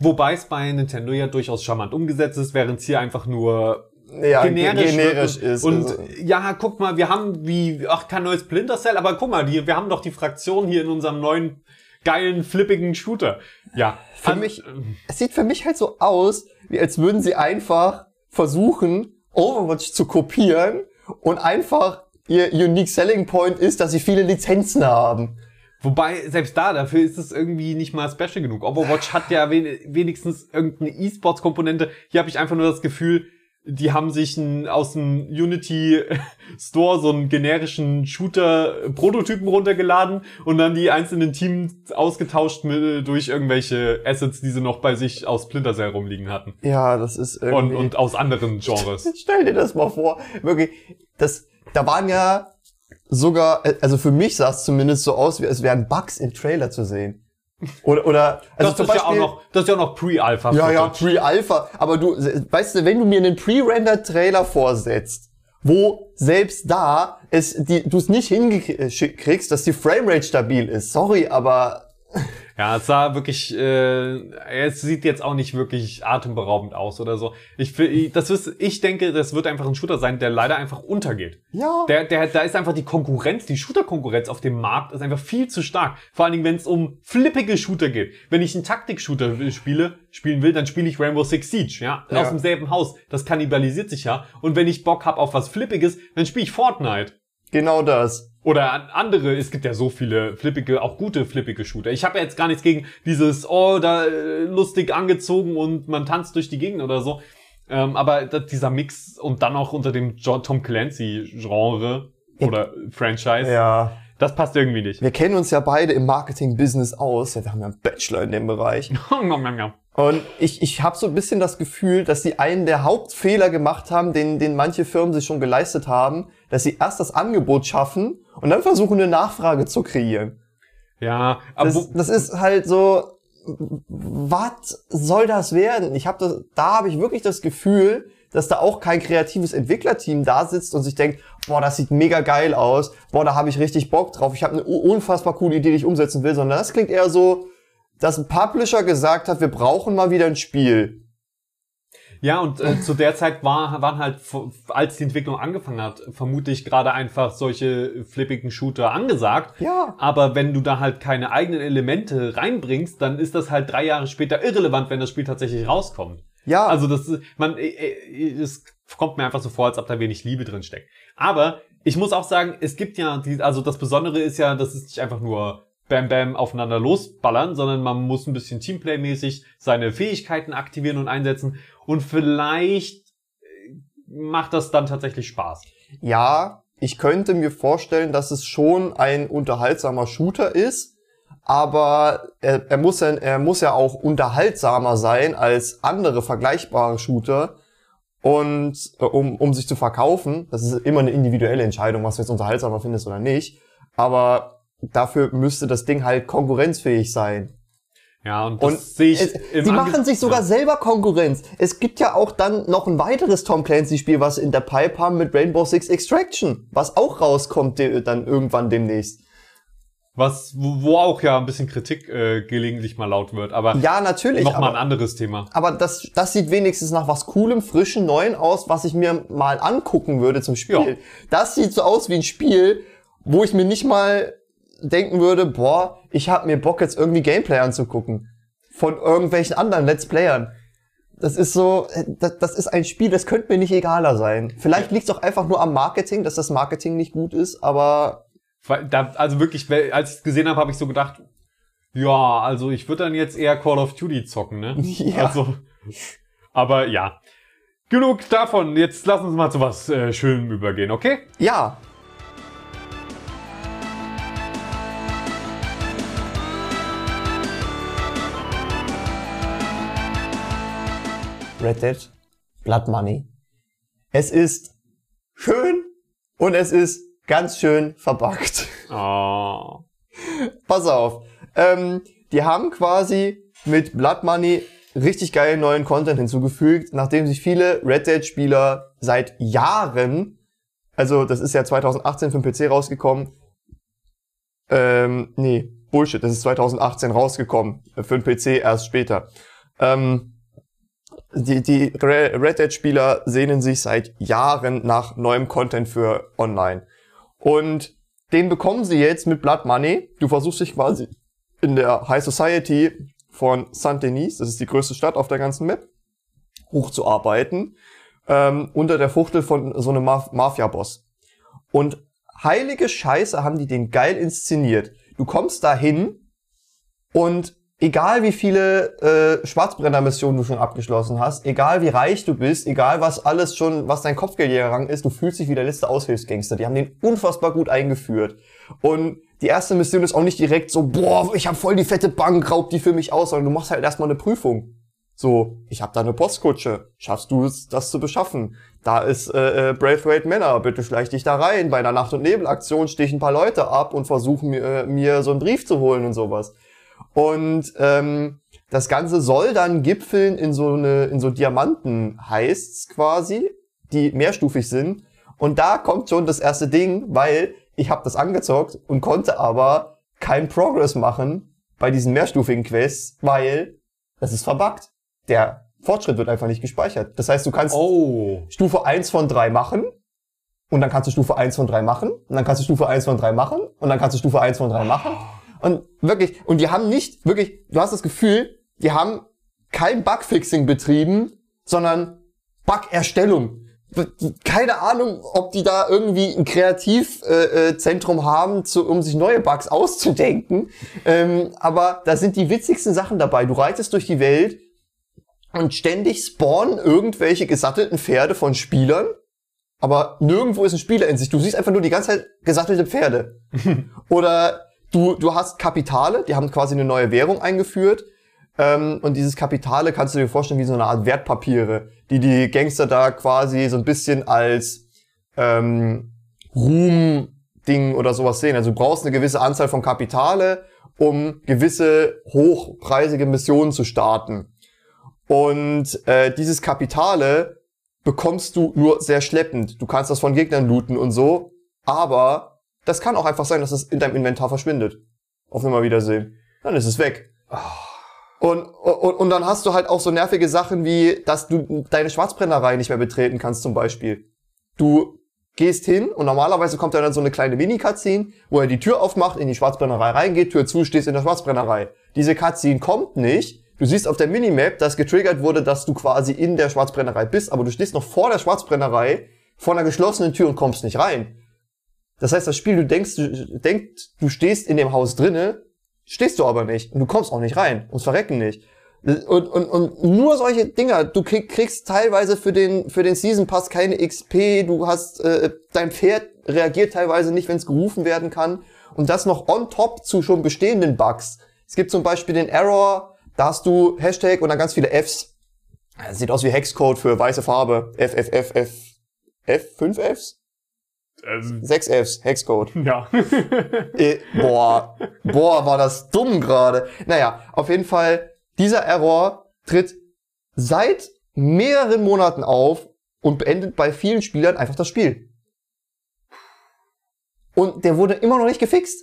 Wobei es bei Nintendo ja durchaus charmant umgesetzt ist, während es hier einfach nur Ja, generisch, generisch ist. Und Also, ja, guck mal, wir haben wie, ach, kein neues Splinter Cell, aber guck mal, die, wir haben doch die Fraktion hier in unserem neuen geilen, flippigen Shooter. Ja. Für An- mich- es sieht für mich halt so aus, wie als würden sie einfach versuchen, Overwatch zu kopieren und einfach ihr Unique Selling Point ist, dass sie viele Lizenzen haben. Wobei, selbst da, dafür ist es irgendwie nicht mal special genug. Overwatch hat ja wen wenigstens irgendeine E-Sports-Komponente. Hier habe ich einfach nur das Gefühl, die haben sich ein, aus dem Unity Store so einen generischen Shooter-Prototypen runtergeladen und dann die einzelnen Teams ausgetauscht mit, durch irgendwelche Assets, die sie noch bei sich aus Splinter Cell rumliegen hatten. Ja, das ist Und, irgendwie... und aus anderen Genres. Stell dir das mal vor. Wirklich, das, da waren ja sogar, also für mich sah es zumindest so aus, wie es wären Bugs im Trailer zu sehen. Oder, oder, also das, zum ist ja auch Beispiel, noch, das ist ja auch noch Pre-Alpha. ja, ja. Pre-Alpha. Aber du, weißt du, wenn du mir einen Pre-Render-Trailer vorsetzt, wo selbst da es, die, du es nicht hinkriegst, dass die Framerate stabil ist. Sorry, aber Ja, es sah wirklich, äh, es sieht jetzt auch nicht wirklich atemberaubend aus oder so. Ich, das ist, ich denke, das wird einfach ein Shooter sein, der leider einfach untergeht. ja. Der, der, da ist einfach die Konkurrenz, die Shooter-Konkurrenz auf dem Markt ist einfach viel zu stark. Vor allen Dingen, wenn es um flippige Shooter geht. Wenn ich einen Taktik-Shooter spiele, spielen will, dann spiele ich Rainbow Six Siege, ja? Ja. Aus demselben Haus. Das kannibalisiert sich ja. Und wenn ich Bock hab auf was Flippiges, dann spiele ich Fortnite. genau das. Oder an- andere, es gibt ja so viele flippige, auch gute flippige Shooter. Ich habe ja jetzt gar nichts gegen dieses, oh, da äh, lustig angezogen und man tanzt durch die Gegend oder so. Ähm, aber dieser Mix und dann auch unter dem Tom Clancy-Genre oder Franchise, Ja. das passt irgendwie nicht. Wir kennen uns ja beide im Marketing-Business aus. Ja, wir haben ja einen Bachelor in dem Bereich. Und ich, ich habe so ein bisschen das Gefühl, dass sie einen der Hauptfehler gemacht haben, den, den manche Firmen sich schon geleistet haben, dass sie erst das Angebot schaffen und dann versuchen, eine Nachfrage zu kreieren. ja, aber Das, das ist halt so, was soll das werden? Ich habe das, da habe ich wirklich das Gefühl, dass da auch kein kreatives Entwicklerteam da sitzt und sich denkt, boah, das sieht mega geil aus, boah, da habe ich richtig Bock drauf, ich habe eine unfassbar coole Idee, die ich umsetzen will, sondern das klingt eher so, dass ein Publisher gesagt hat, wir brauchen mal wieder ein Spiel. Ja, und äh, zu der Zeit war, waren halt, als die Entwicklung angefangen hat, vermutlich gerade einfach solche flippigen Shooter angesagt. Ja. Aber wenn du da halt keine eigenen Elemente reinbringst, dann ist das halt drei Jahre später irrelevant, wenn das Spiel tatsächlich rauskommt. Ja, Also das ist, man, äh, äh, es kommt mir einfach so vor, als ob da wenig Liebe drin steckt. Aber ich muss auch sagen, es gibt ja, die, also das Besondere ist ja, das ist nicht einfach nur Bam Bam aufeinander losballern, sondern man muss ein bisschen Teamplay-mäßig seine Fähigkeiten aktivieren und einsetzen. Und vielleicht äh, macht das dann tatsächlich Spaß. ja, ich könnte mir vorstellen, dass es schon ein unterhaltsamer Shooter ist, aber er, er, muss, ja, er muss ja auch unterhaltsamer sein als andere vergleichbare Shooter. Und äh, um, um sich zu verkaufen, das ist immer eine individuelle Entscheidung, was du jetzt unterhaltsamer findest oder nicht. Aber dafür müsste das Ding halt konkurrenzfähig sein. Ja, und das Und sehe ich es, sie Ange- machen sich sogar Ja. selber Konkurrenz. Es gibt ja auch dann noch ein weiteres Tom Clancy-Spiel, was in der Pipe haben mit Rainbow Six Extraction, was auch rauskommt dann irgendwann demnächst. Was, wo, auch ja ein bisschen Kritik äh, gelegentlich mal laut wird, aber Ja, natürlich. nochmal ein aber, anderes Thema. aber das, das sieht wenigstens nach was Coolem, Frischen, Neuen aus, was ich mir mal angucken würde zum Spiel. Ja. Das sieht so aus wie ein Spiel, wo ich mir nicht mal denken würde, boah, ich hab mir Bock jetzt irgendwie Gameplay anzugucken. Von irgendwelchen anderen Let's Playern. Das ist so, äh, das, das ist ein Spiel, das könnte mir nicht egaler sein. Vielleicht liegt es auch einfach nur am Marketing, dass das Marketing nicht gut ist, aber Da, also wirklich, als ich es gesehen habe, habe ich so gedacht, ja, also ich würde dann jetzt eher Call of Duty zocken, ne? Ja. Also, aber ja. Genug davon. Jetzt lass uns mal zu was äh, Schönem übergehen, okay? ja. Red Dead Blood Money. Es ist schön und es ist ganz schön verbuggt. Oh. Pass auf. Ähm, die haben quasi mit Blood Money richtig geilen neuen Content hinzugefügt, nachdem sich viele Red Dead Spieler seit Jahren, also das ist ja 2018 für den PC rausgekommen, ähm, nee, Bullshit, das ist 2018 rausgekommen, für den PC erst später. Ähm, die, die Red Dead Spieler sehnen sich seit Jahren nach neuem Content für online. Und den bekommen sie jetzt mit Blood Money. Du versuchst dich quasi in der High Society von Saint-Denis, das ist die größte Stadt auf der ganzen Map, hochzuarbeiten, ähm, unter der Fuchtel von so einem Maf Mafia-Boss. Und heilige Scheiße haben die den geil inszeniert. Du kommst dahin und egal wie viele äh, Schwarzbrenner-Missionen du schon abgeschlossen hast, egal wie reich du bist, egal was alles schon, was dein Kopfgeldjägerrang ist, du fühlst dich wie der letzte Aushilfsgangster. Die haben den unfassbar gut eingeführt. Und die erste Mission ist auch nicht direkt so, boah, ich habe voll die fette Bank, raub die für mich aus, sondern du machst halt erstmal eine Prüfung. So, ich habe da eine Postkutsche. Schaffst du es, das zu beschaffen? Da ist äh, äh, Braithwaite Männer, bitte schleich dich da rein. Bei einer Nacht- und Nebelaktion stich ich ein paar Leute ab und versuche mir, äh, mir so einen Brief zu holen und sowas. Und ähm, das Ganze soll dann gipfeln in so eine, in so Diamanten heißt's quasi, die mehrstufig sind. Und da kommt schon das erste Ding, weil ich habe das angezockt und konnte aber keinen Progress machen bei diesen mehrstufigen Quests, weil das ist verbuggt. Der Fortschritt wird einfach nicht gespeichert. Das heißt, du kannst Oh. Stufe 1 von 3 machen und dann kannst du Stufe 1 von 3 machen und dann kannst du Stufe 1 von 3 machen und dann kannst du Stufe 1 von 3 machen. Und wirklich, und die haben nicht, wirklich, du hast das Gefühl, die haben kein Bugfixing betrieben, sondern Bug-Erstellung. Keine Ahnung, ob die da irgendwie ein Kreativzentrum äh, Zentrum haben, zu, um sich neue Bugs auszudenken. Ähm, aber da sind die witzigsten Sachen dabei. Du reitest durch die Welt und ständig spawnen irgendwelche gesattelten Pferde von Spielern, aber nirgendwo ist ein Spieler in sich. Du siehst einfach nur die ganze Zeit gesattelte Pferde. Oder du, du hast Kapitale, die haben quasi eine neue Währung eingeführt. Ähm, und dieses Kapitale kannst du dir vorstellen wie so eine Art Wertpapiere, die die Gangster da quasi so ein bisschen als ähm, Ruhm-Ding oder sowas sehen. Also du brauchst eine gewisse Anzahl von Kapitale, um gewisse hochpreisige Missionen zu starten. Und äh, dieses Kapitale bekommst du nur sehr schleppend. Du kannst das von Gegnern looten und so, aber das kann auch einfach sein, dass es in deinem Inventar verschwindet. Auf Nimmerwiedersehen. Dann ist es weg. Und, und, und dann hast du halt auch so nervige Sachen wie, dass du deine Schwarzbrennerei nicht mehr betreten kannst zum Beispiel. Du gehst hin und normalerweise kommt da dann so eine kleine Mini-Cutscene, wo er die Tür aufmacht, in die Schwarzbrennerei reingeht, Tür zu, stehst in der Schwarzbrennerei. Diese Cutscene kommt nicht. Du siehst auf der Minimap, dass getriggert wurde, dass du quasi in der Schwarzbrennerei bist, aber du stehst noch vor der Schwarzbrennerei vor einer geschlossenen Tür und kommst nicht rein. Das heißt, das Spiel, du denkst, du denkst, du stehst in dem Haus drinne, stehst du aber nicht und du kommst auch nicht rein und verrecken nicht. Und, und, und nur solche Dinger, du krieg, kriegst teilweise für den, für den Season Pass keine XP, du hast, äh, dein Pferd reagiert teilweise nicht, wenn es gerufen werden kann. Und das noch on top zu schon bestehenden Bugs. Es gibt zum Beispiel den Error, da hast du Hashtag und dann ganz viele Fs. Das sieht aus wie Hexcode für weiße Farbe. F, F, F, F. F? Fünf Fs? Ähm, Sechs Fs, Hexcode. ja. Äh, boah, boah, war das dumm gerade. Naja, auf jeden Fall, dieser Error tritt seit mehreren Monaten auf und beendet bei vielen Spielern einfach das Spiel. Und der wurde immer noch nicht gefixt.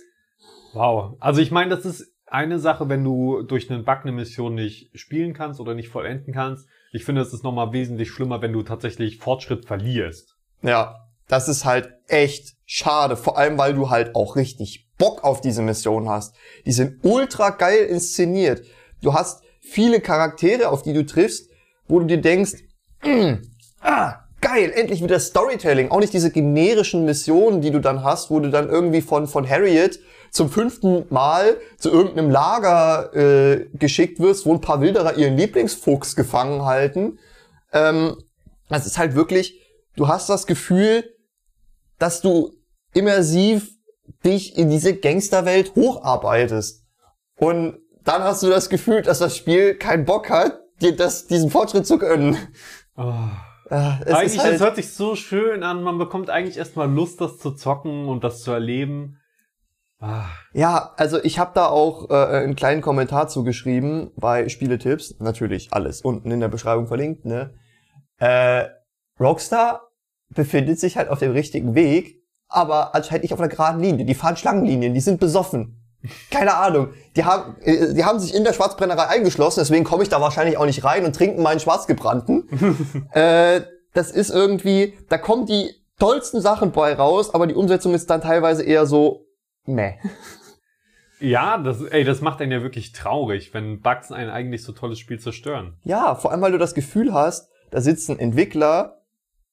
wow. Also ich meine, das ist eine Sache, wenn du durch einen Bug eine Mission nicht spielen kannst oder nicht vollenden kannst. Ich finde, es ist nochmal wesentlich schlimmer, wenn du tatsächlich Fortschritt verlierst. Ja, das ist halt echt schade. Vor allem, weil du halt auch richtig Bock auf diese Mission hast. Die sind ultra geil inszeniert. Du hast viele Charaktere, auf die du triffst, wo du dir denkst, "Mm, ah, geil, endlich wieder Storytelling. Auch nicht diese generischen Missionen, die du dann hast, wo du dann irgendwie von, von Harriet zum fünften Mal zu irgendeinem Lager äh, geschickt wirst, wo ein paar Wilderer ihren Lieblingsfuchs gefangen halten. Ähm, das ist halt wirklich, du hast das Gefühl, dass du immersiv dich in diese Gangsterwelt hocharbeitest. Und dann hast du das Gefühl, dass das Spiel keinen Bock hat, dir das, diesen Fortschritt zu gönnen. Oh. Ja, es eigentlich, halt, es hört sich so schön an. Man bekommt eigentlich erstmal Lust, das zu zocken und das zu erleben. Ah, ja, also ich habe da auch äh, einen kleinen Kommentar zugeschrieben bei Spieletipps. Natürlich alles unten in der Beschreibung verlinkt, ne? Äh, Rockstar befindet sich halt auf dem richtigen Weg, aber anscheinend nicht auf einer geraden Linie. Die fahren Schlangenlinien, die sind besoffen. Keine Ahnung. Die haben, äh, die haben sich in der Schwarzbrennerei eingeschlossen, deswegen komme ich da wahrscheinlich auch nicht rein und trinken meinen Schwarzgebrannten. äh, das ist irgendwie, da kommen die tollsten Sachen bei raus, aber die Umsetzung ist dann teilweise eher so, meh. Ja, das, ey, das macht einen ja wirklich traurig, wenn Bugs ein eigentlich so tolles Spiel zerstören. Ja, vor allem, weil du das Gefühl hast, da sitzen Entwickler,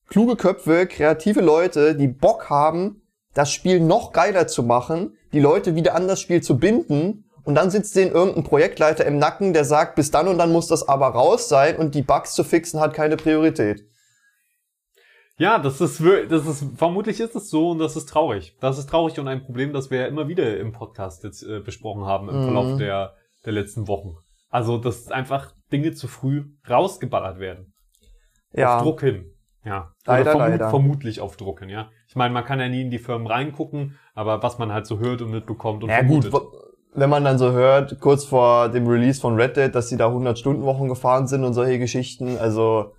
kluge Köpfe, kreative Leute, die Bock haben, das Spiel noch geiler zu machen, die Leute wieder an das Spiel zu binden und dann sitzt denen irgendein Projektleiter im Nacken, der sagt, bis dann und dann muss das aber raus sein und die Bugs zu fixen hat keine Priorität. Ja, das ist, das ist, vermutlich ist es so und das ist traurig. Das ist traurig und ein Problem, das wir ja immer wieder im Podcast jetzt äh, besprochen haben im Mhm. Verlauf der, der letzten Wochen. Also, dass einfach Dinge zu früh rausgeballert werden. Ja, Auf Druck hin. Ja. Leider, vermu- leider. Vermutlich auf Druck hin, ja. Ich meine, man kann ja nie in die Firmen reingucken, aber was man halt so hört und mitbekommt und ja gut, vermutet. wo- wenn man dann so hört, kurz vor dem Release von Red Dead, dass sie da 100 Stunden Wochen gefahren sind und solche Geschichten, also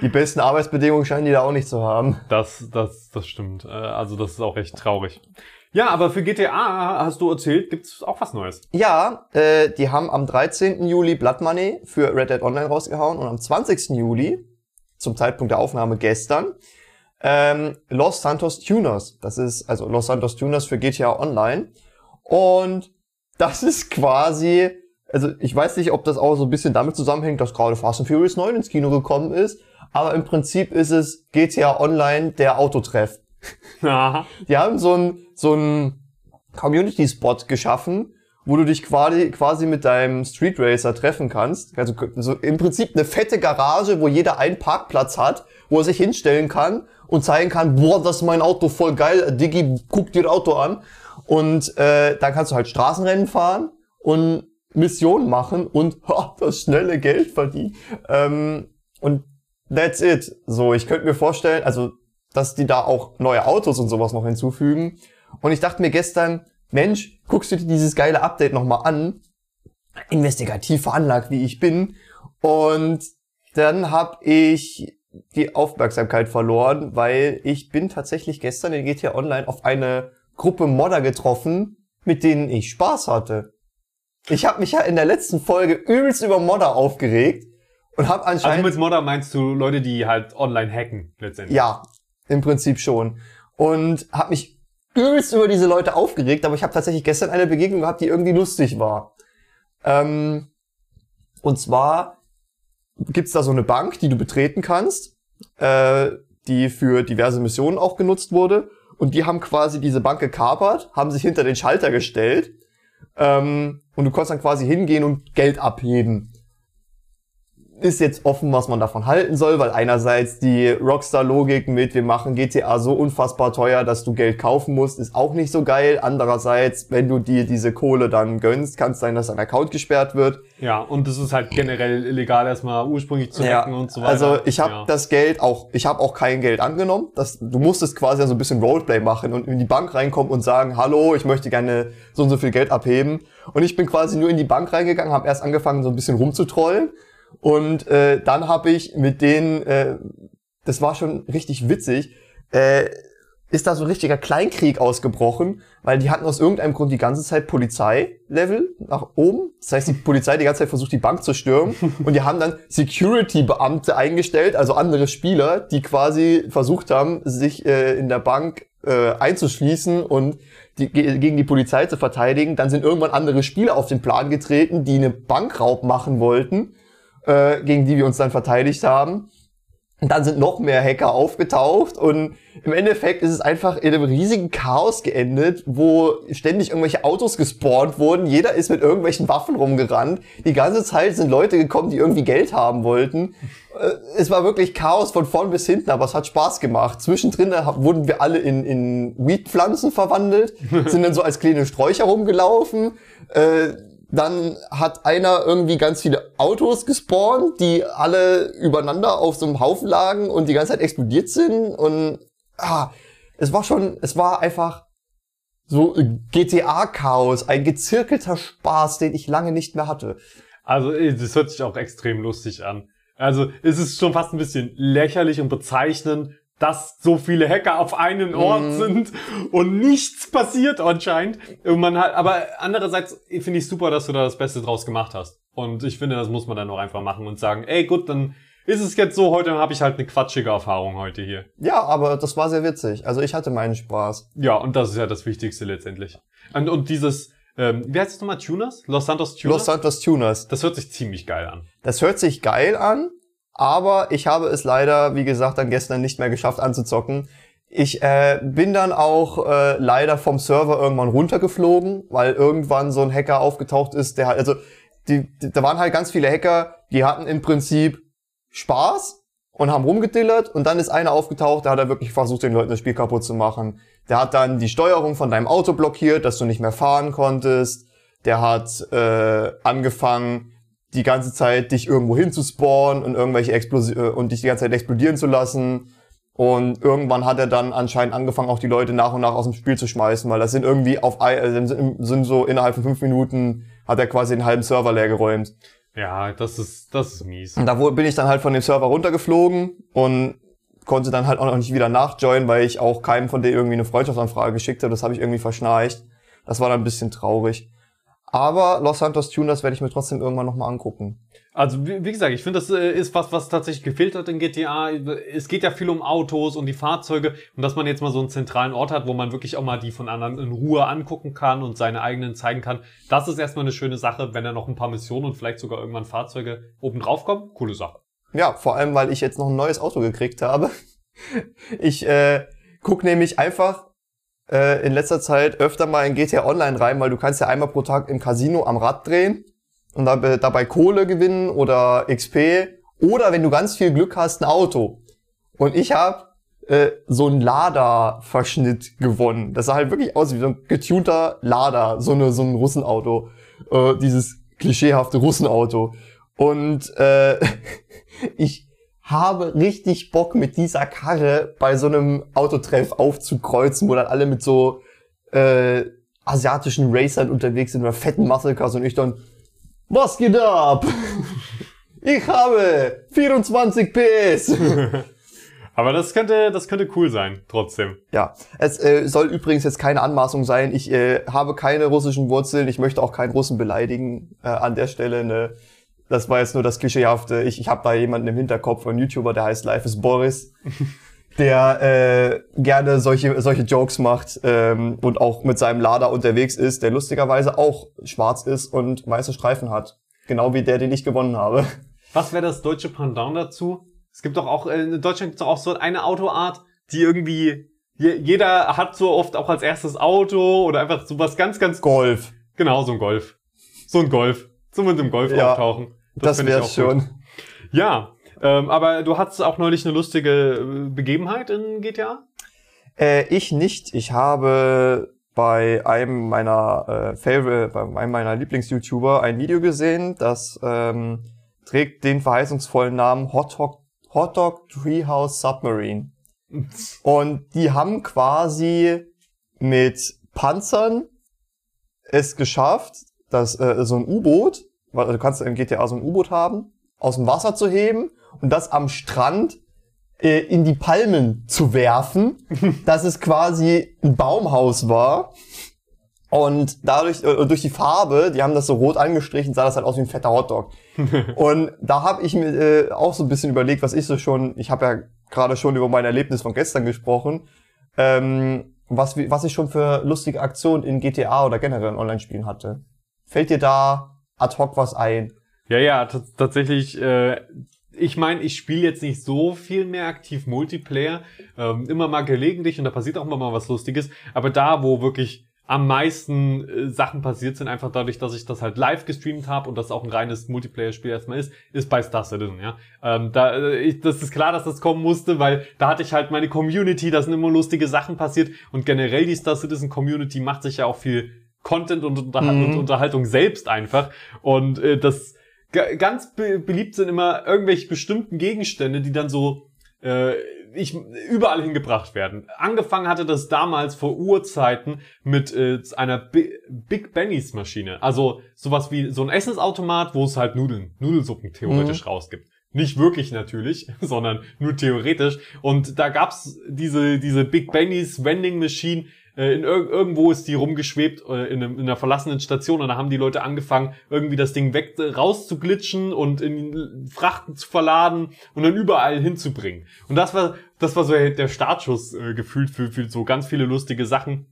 die besten Arbeitsbedingungen scheinen die da auch nicht zu haben. Das, das, das stimmt. Äh, Also das ist auch echt traurig. Ja, aber für GTA, hast du erzählt, gibt's auch was Neues. Ja, äh, die haben am 13. Juli Blood Money für Red Dead Online rausgehauen und am 20. Juli, zum Zeitpunkt der Aufnahme gestern, ähm, Los Santos Tuners. Das ist also Los Santos Tuners für GTA Online. Und das ist quasi, also ich weiß nicht, ob das auch so ein bisschen damit zusammenhängt, dass gerade Fast and Furious 9 ins Kino gekommen ist, aber im Prinzip ist es GTA Online der Autotreff. Aha. Die haben so ein so ein Community-Spot geschaffen, wo du dich quasi, quasi mit deinem Street Racer treffen kannst. Also so im Prinzip eine fette Garage, wo jeder einen Parkplatz hat, wo er sich hinstellen kann und zeigen kann, boah, das ist mein Auto voll geil, Diggi, guck dir das Auto an. Und äh, dann kannst du halt Straßenrennen fahren und Missionen machen und ha, das schnelle Geld verdienen. Ähm, und that's it. So, ich könnte mir vorstellen, also dass die da auch neue Autos und sowas noch hinzufügen. Und ich dachte mir gestern, Mensch, guckst du dir dieses geile Update nochmal an? Investigativ veranlagt, wie ich bin. Und dann habe ich die Aufmerksamkeit verloren, weil ich bin tatsächlich gestern in GTA Online auf eine Gruppe Modder getroffen, mit denen ich Spaß hatte. Ich habe mich ja in der letzten Folge übelst über Modder aufgeregt und habe Also anscheinend mit Modder meinst du Leute, die halt online hacken, letztendlich. ja, im Prinzip schon. Und habe mich übelst über diese Leute aufgeregt, aber ich habe tatsächlich gestern eine Begegnung gehabt, die irgendwie lustig war. Ähm, und zwar gibt's da so eine Bank, die du betreten kannst, äh, die für diverse Missionen auch genutzt wurde. Und die haben quasi diese Bank gekapert, haben sich hinter den Schalter gestellt. Ähm, und du konntest dann quasi hingehen und Geld abheben ist jetzt offen, was man davon halten soll, weil einerseits die Rockstar-Logik mit, wir machen GTA so unfassbar teuer, dass du Geld kaufen musst, ist auch nicht so geil. Andererseits, wenn du dir diese Kohle dann gönnst, kann es sein, dass dein Account gesperrt wird. Ja, und es ist halt generell illegal, erstmal ursprünglich zu hacken und so weiter. Also ich habe ja. das Geld auch, ich habe auch kein Geld angenommen. Das, du musstest quasi so ein bisschen Roleplay machen und in die Bank reinkommen und sagen, hallo, ich möchte gerne so und so viel Geld abheben. Und ich bin quasi nur in die Bank reingegangen, habe erst angefangen, so ein bisschen rumzutrollen. Und äh, dann habe ich mit denen, äh, das war schon richtig witzig, äh, ist da so ein richtiger Kleinkrieg ausgebrochen, weil die hatten aus irgendeinem Grund die ganze Zeit Polizeilevel nach oben. Das heißt, die Polizei die ganze Zeit versucht, die Bank zu stürmen. und die haben dann Security-Beamte eingestellt, also andere Spieler, die quasi versucht haben, sich äh, in der Bank äh, einzuschließen und die, ge- gegen die Polizei zu verteidigen. Dann sind irgendwann andere Spieler auf den Plan getreten, die eine Bankraub machen wollten, äh, gegen die wir uns dann verteidigt haben. Und dann sind noch mehr Hacker aufgetaucht und im Endeffekt ist es einfach in einem riesigen Chaos geendet, wo ständig irgendwelche Autos gespawnt wurden. Jeder ist mit irgendwelchen Waffen rumgerannt. Die ganze Zeit sind Leute gekommen, die irgendwie Geld haben wollten. Äh, Es war wirklich Chaos von vorn bis hinten, aber es hat Spaß gemacht. Zwischendrin wurden wir alle in, in Weedpflanzen verwandelt, sind dann so als kleine Sträucher rumgelaufen. Äh, dann hat einer irgendwie ganz viele Autos gespawnt, die alle übereinander auf so einem Haufen lagen und die ganze Zeit explodiert sind. Und ah, es war schon, es war einfach so GTA-Chaos, ein gezirkelter Spaß, den ich lange nicht mehr hatte. Also, äh, das hört sich auch extrem lustig an. Also, es ist schon fast ein bisschen lächerlich und bezeichnend, dass so viele Hacker auf einen Ort Mhm. sind und nichts passiert anscheinend. Und man hat, aber andererseits finde ich super, dass du da das Beste draus gemacht hast. Und ich finde, das muss man dann auch einfach machen und sagen, ey gut, dann ist es jetzt so, heute habe ich halt eine quatschige Erfahrung heute hier. Ja, aber das war sehr witzig. Also ich hatte meinen Spaß. Ja, und das ist ja das Wichtigste letztendlich. Und, und dieses, ähm, wie heißt es nochmal, Tuners? Los Santos Tuners? Los Santos Tuners. das hört sich ziemlich geil an. Das hört sich geil an, aber ich habe es leider, wie gesagt, dann gestern nicht mehr geschafft anzuzocken. Ich äh, bin dann auch äh, leider vom Server irgendwann runtergeflogen, weil irgendwann so ein Hacker aufgetaucht ist, der halt, also die, die, da waren halt ganz viele Hacker, die hatten im Prinzip Spaß und haben rumgedillert und dann ist einer aufgetaucht, der hat er wirklich versucht, den Leuten das Spiel kaputt zu machen. Der hat dann die Steuerung von deinem Auto blockiert, dass du nicht mehr fahren konntest. Der hat äh, angefangen, die ganze Zeit dich irgendwo hinzuspawnen und irgendwelche Explosi äh, und dich die ganze Zeit explodieren zu lassen. Und irgendwann hat er dann anscheinend angefangen, auch die Leute nach und nach aus dem Spiel zu schmeißen, weil das sind irgendwie auf äh, sind so innerhalb von fünf Minuten hat er quasi den halben Server leer geräumt. Ja, das ist, das ist mies. Und da bin ich dann halt von dem Server runtergeflogen und konnte dann halt auch noch nicht wieder nachjoinen, weil ich auch keinem von denen irgendwie eine Freundschaftsanfrage geschickt habe. Das habe ich irgendwie verschnarcht. Das war dann ein bisschen traurig. Aber Los Santos Tuners werde ich mir trotzdem irgendwann nochmal angucken. Also wie, wie gesagt, ich finde, das äh, ist was, was tatsächlich gefehlt hat in GTA. Es geht ja viel um Autos und die Fahrzeuge und dass man jetzt mal so einen zentralen Ort hat, wo man wirklich auch mal die von anderen in Ruhe angucken kann und seine eigenen zeigen kann. Das ist erstmal eine schöne Sache, wenn da noch ein paar Missionen und vielleicht sogar irgendwann Fahrzeuge oben drauf kommen. Coole Sache. Ja, vor allem, weil ich jetzt noch ein neues Auto gekriegt habe. Ich äh, guck nämlich einfach äh, in letzter Zeit öfter mal in GTA Online rein, weil du kannst ja einmal pro Tag im Casino am Rad drehen und dabei, dabei Kohle gewinnen oder XP oder wenn du ganz viel Glück hast, ein Auto. Und ich habe äh, so einen Lada-Verschnitt gewonnen. Das sah halt wirklich aus wie so ein getunter Lada, so, eine, so ein Russenauto. Äh, dieses klischeehafte Russenauto. Und äh, ich habe richtig Bock mit dieser Karre bei so einem Autotreff aufzukreuzen, wo dann alle mit so äh, asiatischen Racern unterwegs sind oder fetten Muscle Cars und ich dann was geht ab? Ich habe 24 PS. Aber das könnte, das könnte cool sein, trotzdem. Ja, es äh, soll übrigens jetzt keine Anmaßung sein. Ich äh, habe keine russischen Wurzeln. Ich möchte auch keinen Russen beleidigen äh, an der Stelle. Ne? Das war jetzt nur das Klischeehafte. Ich, ich habe da jemanden im Hinterkopf, einen YouTuber, der heißt Life is Boris, der äh, gerne solche, solche Jokes macht ähm, und auch mit seinem Lader unterwegs ist, der lustigerweise auch schwarz ist und weiße Streifen hat. Genau wie der, den ich gewonnen habe. Was wäre das deutsche Pendant dazu? Es gibt doch auch, äh, in Deutschland gibt es auch so eine Autoart, die irgendwie, je, jeder hat so oft auch als erstes Auto oder einfach so was ganz, ganz, Golf. genau, so ein Golf. So ein Golf. So mit dem Golf Ja, auftauchen. Das, ich wär's gut. schon. Ja, ähm, aber du hattest auch neulich eine lustige äh, Begebenheit in GTA? Äh, ich nicht. Ich habe bei einem meiner äh, Favorite, bei einem meiner Lieblings-YouTuber ein Video gesehen, das ähm, trägt den verheißungsvollen Namen Hot Dog, Hot Dog Treehouse Submarine. Und die haben quasi mit Panzern es geschafft, dass äh, so ein U-Boot, du kannst im GTA so ein U-Boot haben, aus dem Wasser zu heben und das am Strand äh, in die Palmen zu werfen, dass es quasi ein Baumhaus war. Und dadurch, äh, durch die Farbe, die haben das so rot angestrichen, sah das halt aus wie ein fetter Hotdog. und da habe ich mir äh, auch so ein bisschen überlegt, was ich so schon, ich habe ja gerade schon über mein Erlebnis von gestern gesprochen, ähm, was, was ich schon für lustige Aktionen in GTA oder generell in Online-Spielen hatte. Fällt dir da ad hoc was ein? Ja, ja, tatsächlich. Äh, ich meine, ich spiele jetzt nicht so viel mehr aktiv Multiplayer, ähm, immer mal gelegentlich und da passiert auch immer mal was Lustiges. Aber da, wo wirklich am meisten äh, Sachen passiert sind, einfach dadurch, dass ich das halt live gestreamt habe und das auch ein reines Multiplayer-Spiel erstmal ist, ist bei Star Citizen, ja. Ähm, da, äh, ich, das ist klar, dass das kommen musste, weil da hatte ich halt meine Community, da sind immer lustige Sachen passiert und generell die Star Citizen Community macht sich ja auch viel Content und, Unterhal mhm. und Unterhaltung selbst einfach. Und äh, das ganz be beliebt sind immer irgendwelche bestimmten Gegenstände, die dann so äh, ich, überall hingebracht werden. Angefangen hatte das damals vor Urzeiten mit äh, einer B Big Benny's Maschine. Also sowas wie so ein Essensautomat, wo es halt Nudeln, Nudelsuppen theoretisch mhm. rausgibt. Nicht wirklich natürlich, sondern nur theoretisch. Und da gab's diese, diese Big Benny's Vending Machine, äh, in ir irgendwo ist die rumgeschwebt äh, in, einem, in einer verlassenen Station und da haben die Leute angefangen, irgendwie das Ding weg äh, rauszuglitschen und in Frachten zu verladen und dann überall hinzubringen. Und das war, das war so der Startschuss äh, gefühlt für, für so ganz viele lustige Sachen.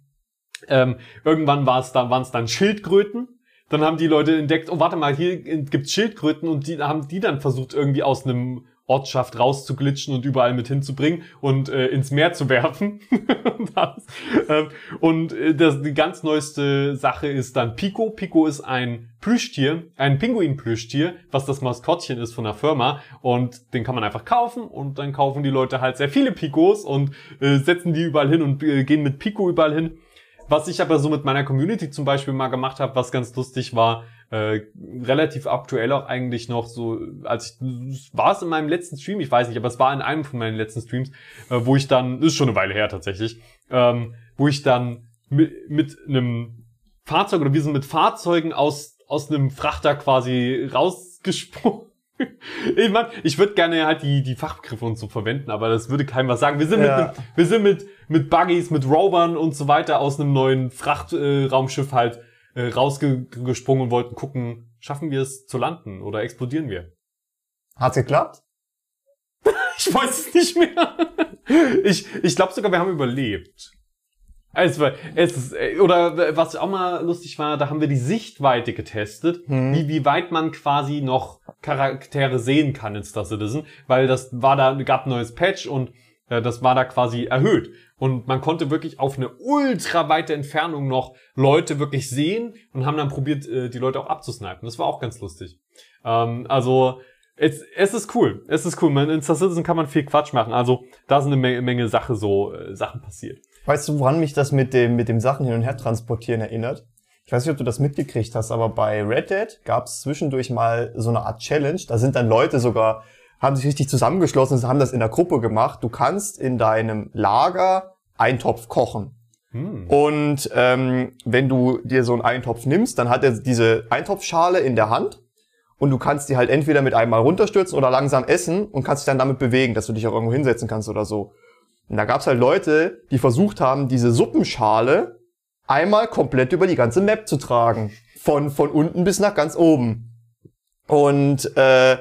Ähm, irgendwann war es dann, waren es dann Schildkröten. Dann haben die Leute entdeckt, oh warte mal, hier gibt's Schildkröten und die haben die dann versucht irgendwie aus einem Ortschaft rauszuglitschen und überall mit hinzubringen und äh, ins Meer zu werfen. das, äh, und äh, das, die ganz neueste Sache ist dann Pico. Pico ist ein Plüschtier, ein Pinguin-Plüschtier, was das Maskottchen ist von der Firma und den kann man einfach kaufen und dann kaufen die Leute halt sehr viele Picos und äh, setzen die überall hin und äh, gehen mit Pico überall hin. Was ich aber so mit meiner Community zum Beispiel mal gemacht habe, was ganz lustig war, äh, relativ aktuell auch eigentlich noch so, als ich, war es in meinem letzten Stream, ich weiß nicht, aber es war in einem von meinen letzten Streams, äh, wo ich dann, ist schon eine Weile her tatsächlich, ähm, wo ich dann mit, mit einem Fahrzeug oder wir sind mit Fahrzeugen aus, aus einem Frachter quasi rausgesprungen. ich mein, ich würde gerne halt die, die Fachbegriffe und so verwenden, aber das würde keinem was sagen. Wir sind ja. mit, wir sind mit, mit Buggies, mit Rovern und so weiter aus einem neuen Frachtraumschiff äh, halt äh, rausgesprungen und wollten gucken, schaffen wir es zu landen oder explodieren wir? Hat's geklappt? ich weiß es nicht mehr. ich ich glaube sogar, wir haben überlebt. War, es ist, äh, oder was auch mal lustig war, da haben wir die Sichtweite getestet, hm. wie, wie weit man quasi noch Charaktere sehen kann in Star Citizen, weil das war da, gab ein neues Patch und äh, das war da quasi erhöht. Und man konnte wirklich auf eine ultra weite Entfernung noch Leute wirklich sehen und haben dann probiert, äh, die Leute auch abzusnipen. Das war auch ganz lustig. Ähm, also, es, es ist cool. Es ist cool. Man, in Star Citizen kann man viel Quatsch machen. Also, da sind eine Menge, Menge Sache so, äh, Sachen passiert. Weißt du, woran mich das mit dem, mit dem Sachen hin und her transportieren erinnert? Ich weiß nicht, ob du das mitgekriegt hast, aber bei Red Dead gab es zwischendurch mal so eine Art Challenge. Da sind dann Leute sogar haben sich richtig zusammengeschlossen und haben das in der Gruppe gemacht. Du kannst in deinem Lager Eintopf kochen. Hm. Und ähm, wenn du dir so einen Eintopf nimmst, dann hat er diese Eintopfschale in der Hand und du kannst die halt entweder mit einmal runterstürzen oder langsam essen und kannst dich dann damit bewegen, dass du dich auch irgendwo hinsetzen kannst oder so. Und da gab's halt Leute, die versucht haben, diese Suppenschale einmal komplett über die ganze Map zu tragen. Von, von unten bis nach ganz oben. Und äh,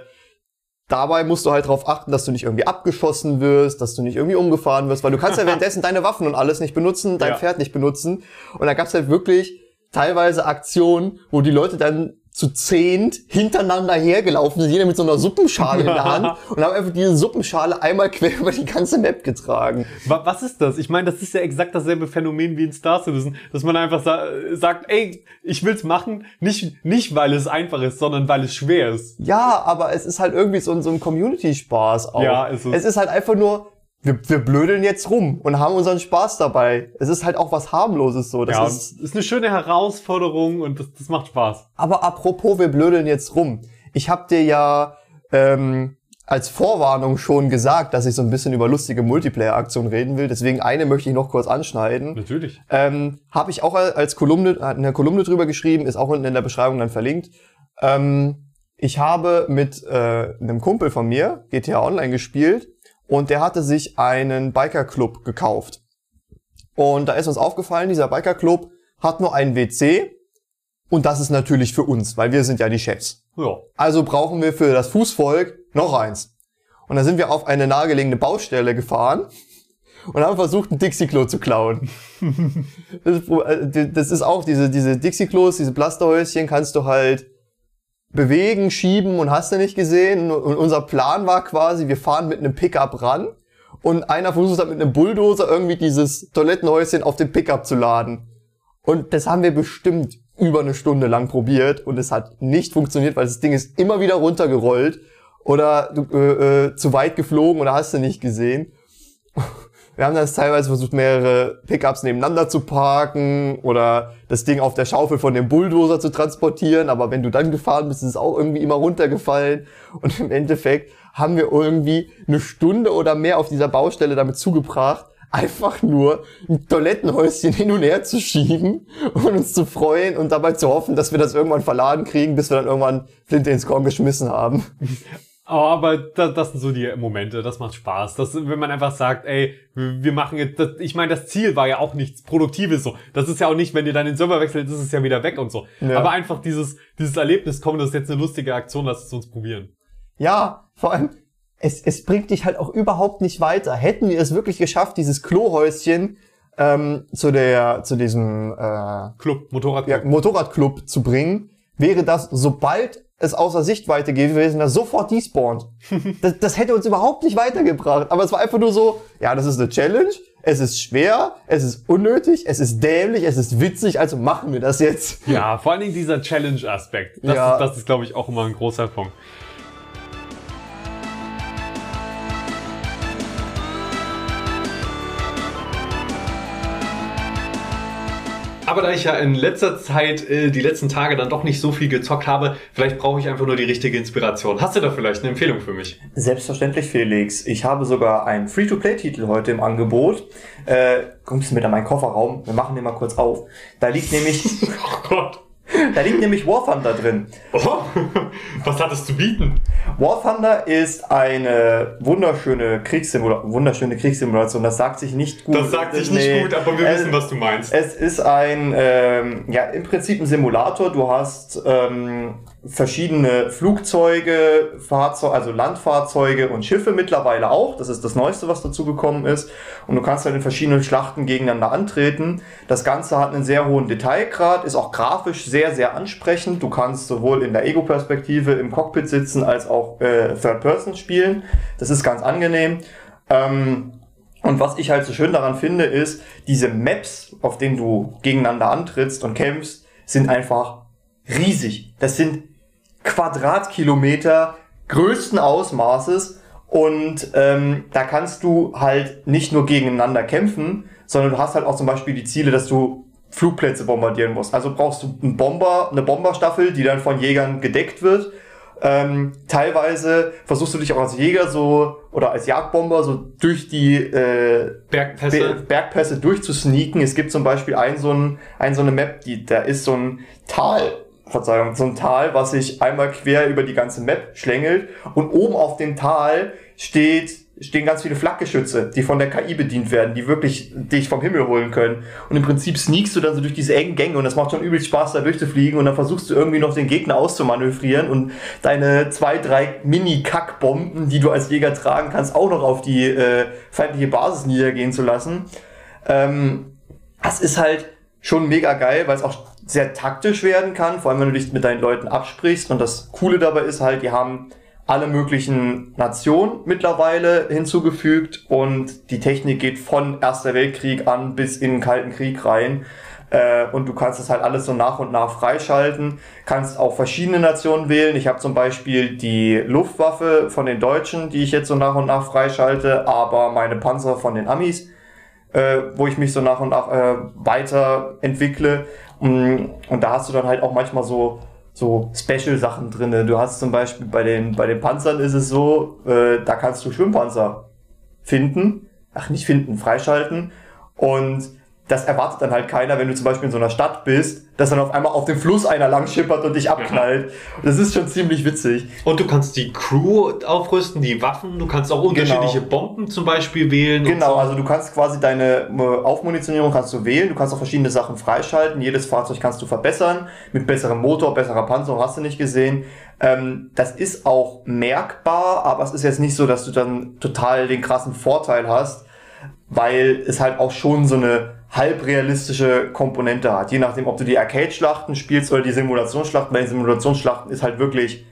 Dabei musst du halt darauf achten, dass du nicht irgendwie abgeschossen wirst, dass du nicht irgendwie umgefahren wirst, weil du kannst ja währenddessen deine Waffen und alles nicht benutzen, dein ja. Pferd nicht benutzen. Und da gab's halt wirklich teilweise Aktionen, wo die Leute dann zu zehnt hintereinander hergelaufen sind, jeder mit so einer Suppenschale in der Hand und haben einfach diese Suppenschale einmal quer über die ganze Map getragen. Was ist das? Ich meine, das ist ja exakt dasselbe Phänomen wie in Star Citizen, dass man einfach sa sagt, ey, ich will's machen, nicht, nicht weil es einfach ist, sondern weil es schwer ist. Ja, aber es ist halt irgendwie so, so ein Community-Spaß auch. Ja, ist es. Es ist halt einfach nur, wir, wir blödeln jetzt rum und haben unseren Spaß dabei. Es ist halt auch was harmloses so. Das ja, ist, ist eine schöne Herausforderung und das, das macht Spaß. Aber apropos, wir blödeln jetzt rum. Ich habe dir ja ähm, als Vorwarnung schon gesagt, dass ich so ein bisschen über lustige Multiplayer-Aktionen reden will. Deswegen eine möchte ich noch kurz anschneiden. Natürlich. Ähm, habe ich auch als Kolumne, eine Kolumne drüber geschrieben, ist auch unten in der Beschreibung dann verlinkt. Ähm, ich habe mit äh, einem Kumpel von mir GTA Online gespielt und der hatte sich einen Biker-Club gekauft. Und da ist uns aufgefallen, dieser Biker-Club hat nur einen WC und das ist natürlich für uns, weil wir sind ja die Chefs. Ja. Also brauchen wir für das Fußvolk noch eins. Und dann sind wir auf eine nahegelegene Baustelle gefahren und haben versucht, ein Dixie-Klo zu klauen. Äh, das ist auch diese, diese Dixie-Klos, diese Plasterhäuschen kannst du halt bewegen, schieben und hast du nicht gesehen. Und unser Plan war quasi, wir fahren mit einem Pickup ran und einer versucht dann mit einem Bulldozer irgendwie dieses Toilettenhäuschen auf den Pickup zu laden. Und das haben wir bestimmt über eine Stunde lang probiert und es hat nicht funktioniert, weil das Ding ist immer wieder runtergerollt oder äh, äh, zu weit geflogen oder hast du nicht gesehen. Wir haben dann teilweise versucht, mehrere Pickups nebeneinander zu parken oder das Ding auf der Schaufel von dem Bulldozer zu transportieren. Aber wenn du dann gefahren bist, ist es auch irgendwie immer runtergefallen. Und im Endeffekt haben wir irgendwie eine Stunde oder mehr auf dieser Baustelle damit zugebracht, einfach nur ein Toilettenhäuschen hin und her zu schieben und uns zu freuen und dabei zu hoffen, dass wir das irgendwann verladen kriegen, bis wir dann irgendwann Flinte ins Korn geschmissen haben. Oh, aber das, das sind so die Momente, das macht Spaß. Das, wenn man einfach sagt, ey, wir machen jetzt, das, ich meine, das Ziel war ja auch nichts Produktives so. Das ist ja auch nicht, wenn ihr dann den Server wechselt, ist es ja wieder weg und so. Ja. Aber einfach dieses, dieses Erlebnis, komm, das ist jetzt eine lustige Aktion, lass es uns probieren. Ja, vor allem, es, es bringt dich halt auch überhaupt nicht weiter. Hätten wir es wirklich geschafft, dieses Klohäuschen ähm, zu der, zu diesem äh, Club, Motorrad. ja, Motorradclub zu bringen, wäre das, sobald es außer Sichtweite gewesen wäre, sofort despawned. das, das hätte uns überhaupt nicht weitergebracht. Aber es war einfach nur so, ja, das ist eine Challenge, es ist schwer, es ist unnötig, es ist dämlich, es ist witzig, also machen wir das jetzt. Ja, vor allen Dingen dieser Challenge-Aspekt. Das Ja. ist, das ist glaube ich, auch immer ein großer Punkt. Aber da ich ja in letzter Zeit, äh, die letzten Tage dann doch nicht so viel gezockt habe, vielleicht brauche ich einfach nur die richtige Inspiration. Hast du da vielleicht eine Empfehlung für mich? Selbstverständlich, Felix. Ich habe sogar einen Free-to-Play-Titel heute im Angebot. Äh, kommst du mit in meinen Kofferraum? Wir machen den mal kurz auf. Da liegt nämlich, Oh Gott. Da liegt nämlich War Thunder drin. Oh, was hat es zu bieten? War Thunder ist eine wunderschöne Kriegssimulation, wunderschöne Kriegssimulation. Das sagt sich nicht gut. Das sagt sich nicht Nee. gut, aber wir Es- wissen, was du meinst. Es ist ein, ähm, ja, im Prinzip ein Simulator. Du hast ähm, verschiedene Flugzeuge, Fahrzeuge, also Landfahrzeuge und Schiffe mittlerweile auch. Das ist das Neueste, was dazu gekommen ist. Und du kannst halt in verschiedenen Schlachten gegeneinander antreten. Das Ganze hat einen sehr hohen Detailgrad, ist auch grafisch sehr, sehr ansprechend. Du kannst sowohl in der Ego-Perspektive im Cockpit sitzen, als auch äh, Third Person spielen. Das ist ganz angenehm. Ähm, und was ich halt so schön daran finde, ist, diese Maps, auf denen du gegeneinander antrittst und kämpfst, sind einfach riesig. Das sind Quadratkilometer größten Ausmaßes und ähm, da kannst du halt nicht nur gegeneinander kämpfen, sondern du hast halt auch zum Beispiel die Ziele, dass du Flugplätze bombardieren musst. Also brauchst du einen Bomber, eine Bomberstaffel, die dann von Jägern gedeckt wird. Ähm, teilweise versuchst du dich auch als Jäger so oder als Jagdbomber so durch die äh, Be Bergpässe. Bergpässe durchzusneaken. Es gibt zum Beispiel ein so, ein, ein so eine Map, die, da ist so ein Tal, Verzeihung, so ein Tal, was sich einmal quer über die ganze Map schlängelt und oben auf dem Tal steht, stehen ganz viele Flakgeschütze, die von der KI bedient werden, die wirklich dich vom Himmel holen können. Und im Prinzip sneakst du dann so durch diese engen Gänge und das macht schon übelst Spaß, da durchzufliegen und dann versuchst du irgendwie noch den Gegner auszumanövrieren und deine zwei, drei Mini-Kackbomben, die du als Jäger tragen kannst, auch noch auf die äh, feindliche Basis niedergehen zu lassen. Ähm, das ist halt schon mega geil, weil es auch sehr taktisch werden kann, vor allem wenn du dich mit deinen Leuten absprichst. Und das Coole dabei ist halt, die haben alle möglichen Nationen mittlerweile hinzugefügt und die Technik geht von Erster Weltkrieg an bis in den Kalten Krieg rein. Äh, und du kannst das halt alles so nach und nach freischalten. Kannst auch verschiedene Nationen wählen. Ich habe zum Beispiel die Luftwaffe von den Deutschen, die ich jetzt so nach und nach freischalte, aber meine Panzer von den Amis äh, wo ich mich so nach und nach äh, weiterentwickle. Mm, Und da hast du dann halt auch manchmal so so Special-Sachen drinne. Du hast zum Beispiel bei den bei den Panzern ist es so, äh, da kannst du Schwimmpanzer finden, ach nicht finden, freischalten und das erwartet dann halt keiner, wenn du zum Beispiel in so einer Stadt bist, dass dann auf einmal auf dem Fluss einer lang schippert und dich abknallt. Das ist schon ziemlich witzig. Und du kannst die Crew aufrüsten, die Waffen, du kannst auch unterschiedliche Bomben zum Beispiel wählen. Genau, so. also du kannst quasi deine äh, Aufmunitionierung kannst du wählen, du kannst auch verschiedene Sachen freischalten, jedes Fahrzeug kannst du verbessern, mit besserem Motor, besserer Panzerung, hast du nicht gesehen. Ähm, das ist auch merkbar, aber es ist jetzt nicht so, dass du dann total den krassen Vorteil hast, weil es halt auch schon so eine halbrealistische Komponente hat. Je nachdem, ob du die Arcade-Schlachten spielst oder die Simulationsschlachten. Bei den Simulationsschlachten ist halt wirklich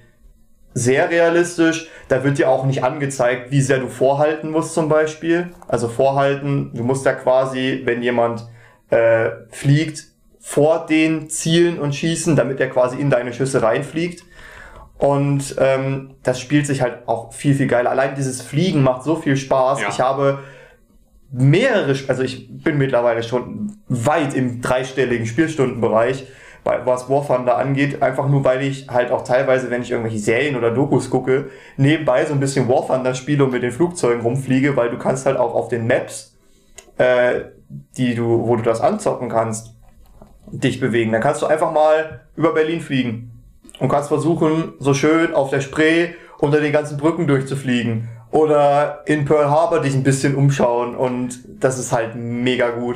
sehr realistisch. Da wird dir auch nicht angezeigt, wie sehr du vorhalten musst zum Beispiel. Also vorhalten, du musst ja quasi, wenn jemand äh, fliegt, vor den Zielen und schießen, damit er quasi in deine Schüsse reinfliegt. Und ähm, das spielt sich halt auch viel, viel geiler. Allein dieses Fliegen macht so viel Spaß. Ja. Ich habe mehrere, also ich bin mittlerweile schon weit im dreistelligen Spielstundenbereich, was War Thunder angeht, einfach nur weil ich halt auch teilweise, wenn ich irgendwelche Serien oder Dokus gucke, nebenbei so ein bisschen War Thunder spiele und mit den Flugzeugen rumfliege, weil du kannst halt auch auf den Maps, äh, die du, wo du das anzocken kannst, dich bewegen. Dann kannst du einfach mal über Berlin fliegen und kannst versuchen, so schön auf der Spree unter den ganzen Brücken durchzufliegen. Oder in Pearl Harbor dich ein bisschen umschauen und das ist halt mega gut.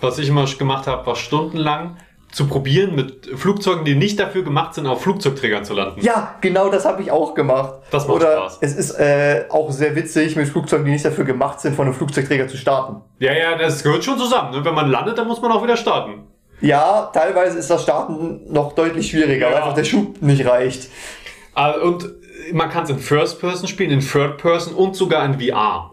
Was ich immer gemacht habe, war stundenlang zu probieren, mit Flugzeugen, die nicht dafür gemacht sind, auf Flugzeugträgern zu landen. Ja, genau das habe ich auch gemacht. Das macht Oder Spaß. es ist äh, auch sehr witzig, mit Flugzeugen, die nicht dafür gemacht sind, von einem Flugzeugträger zu starten. Ja, ja, das gehört schon zusammen. Ne? Wenn man landet, dann muss man auch wieder starten. Ja, teilweise ist das Starten noch deutlich schwieriger, Ja. weil einfach der Schub nicht reicht. Äh, Und man kann es in First Person spielen, in Third Person und sogar in VR.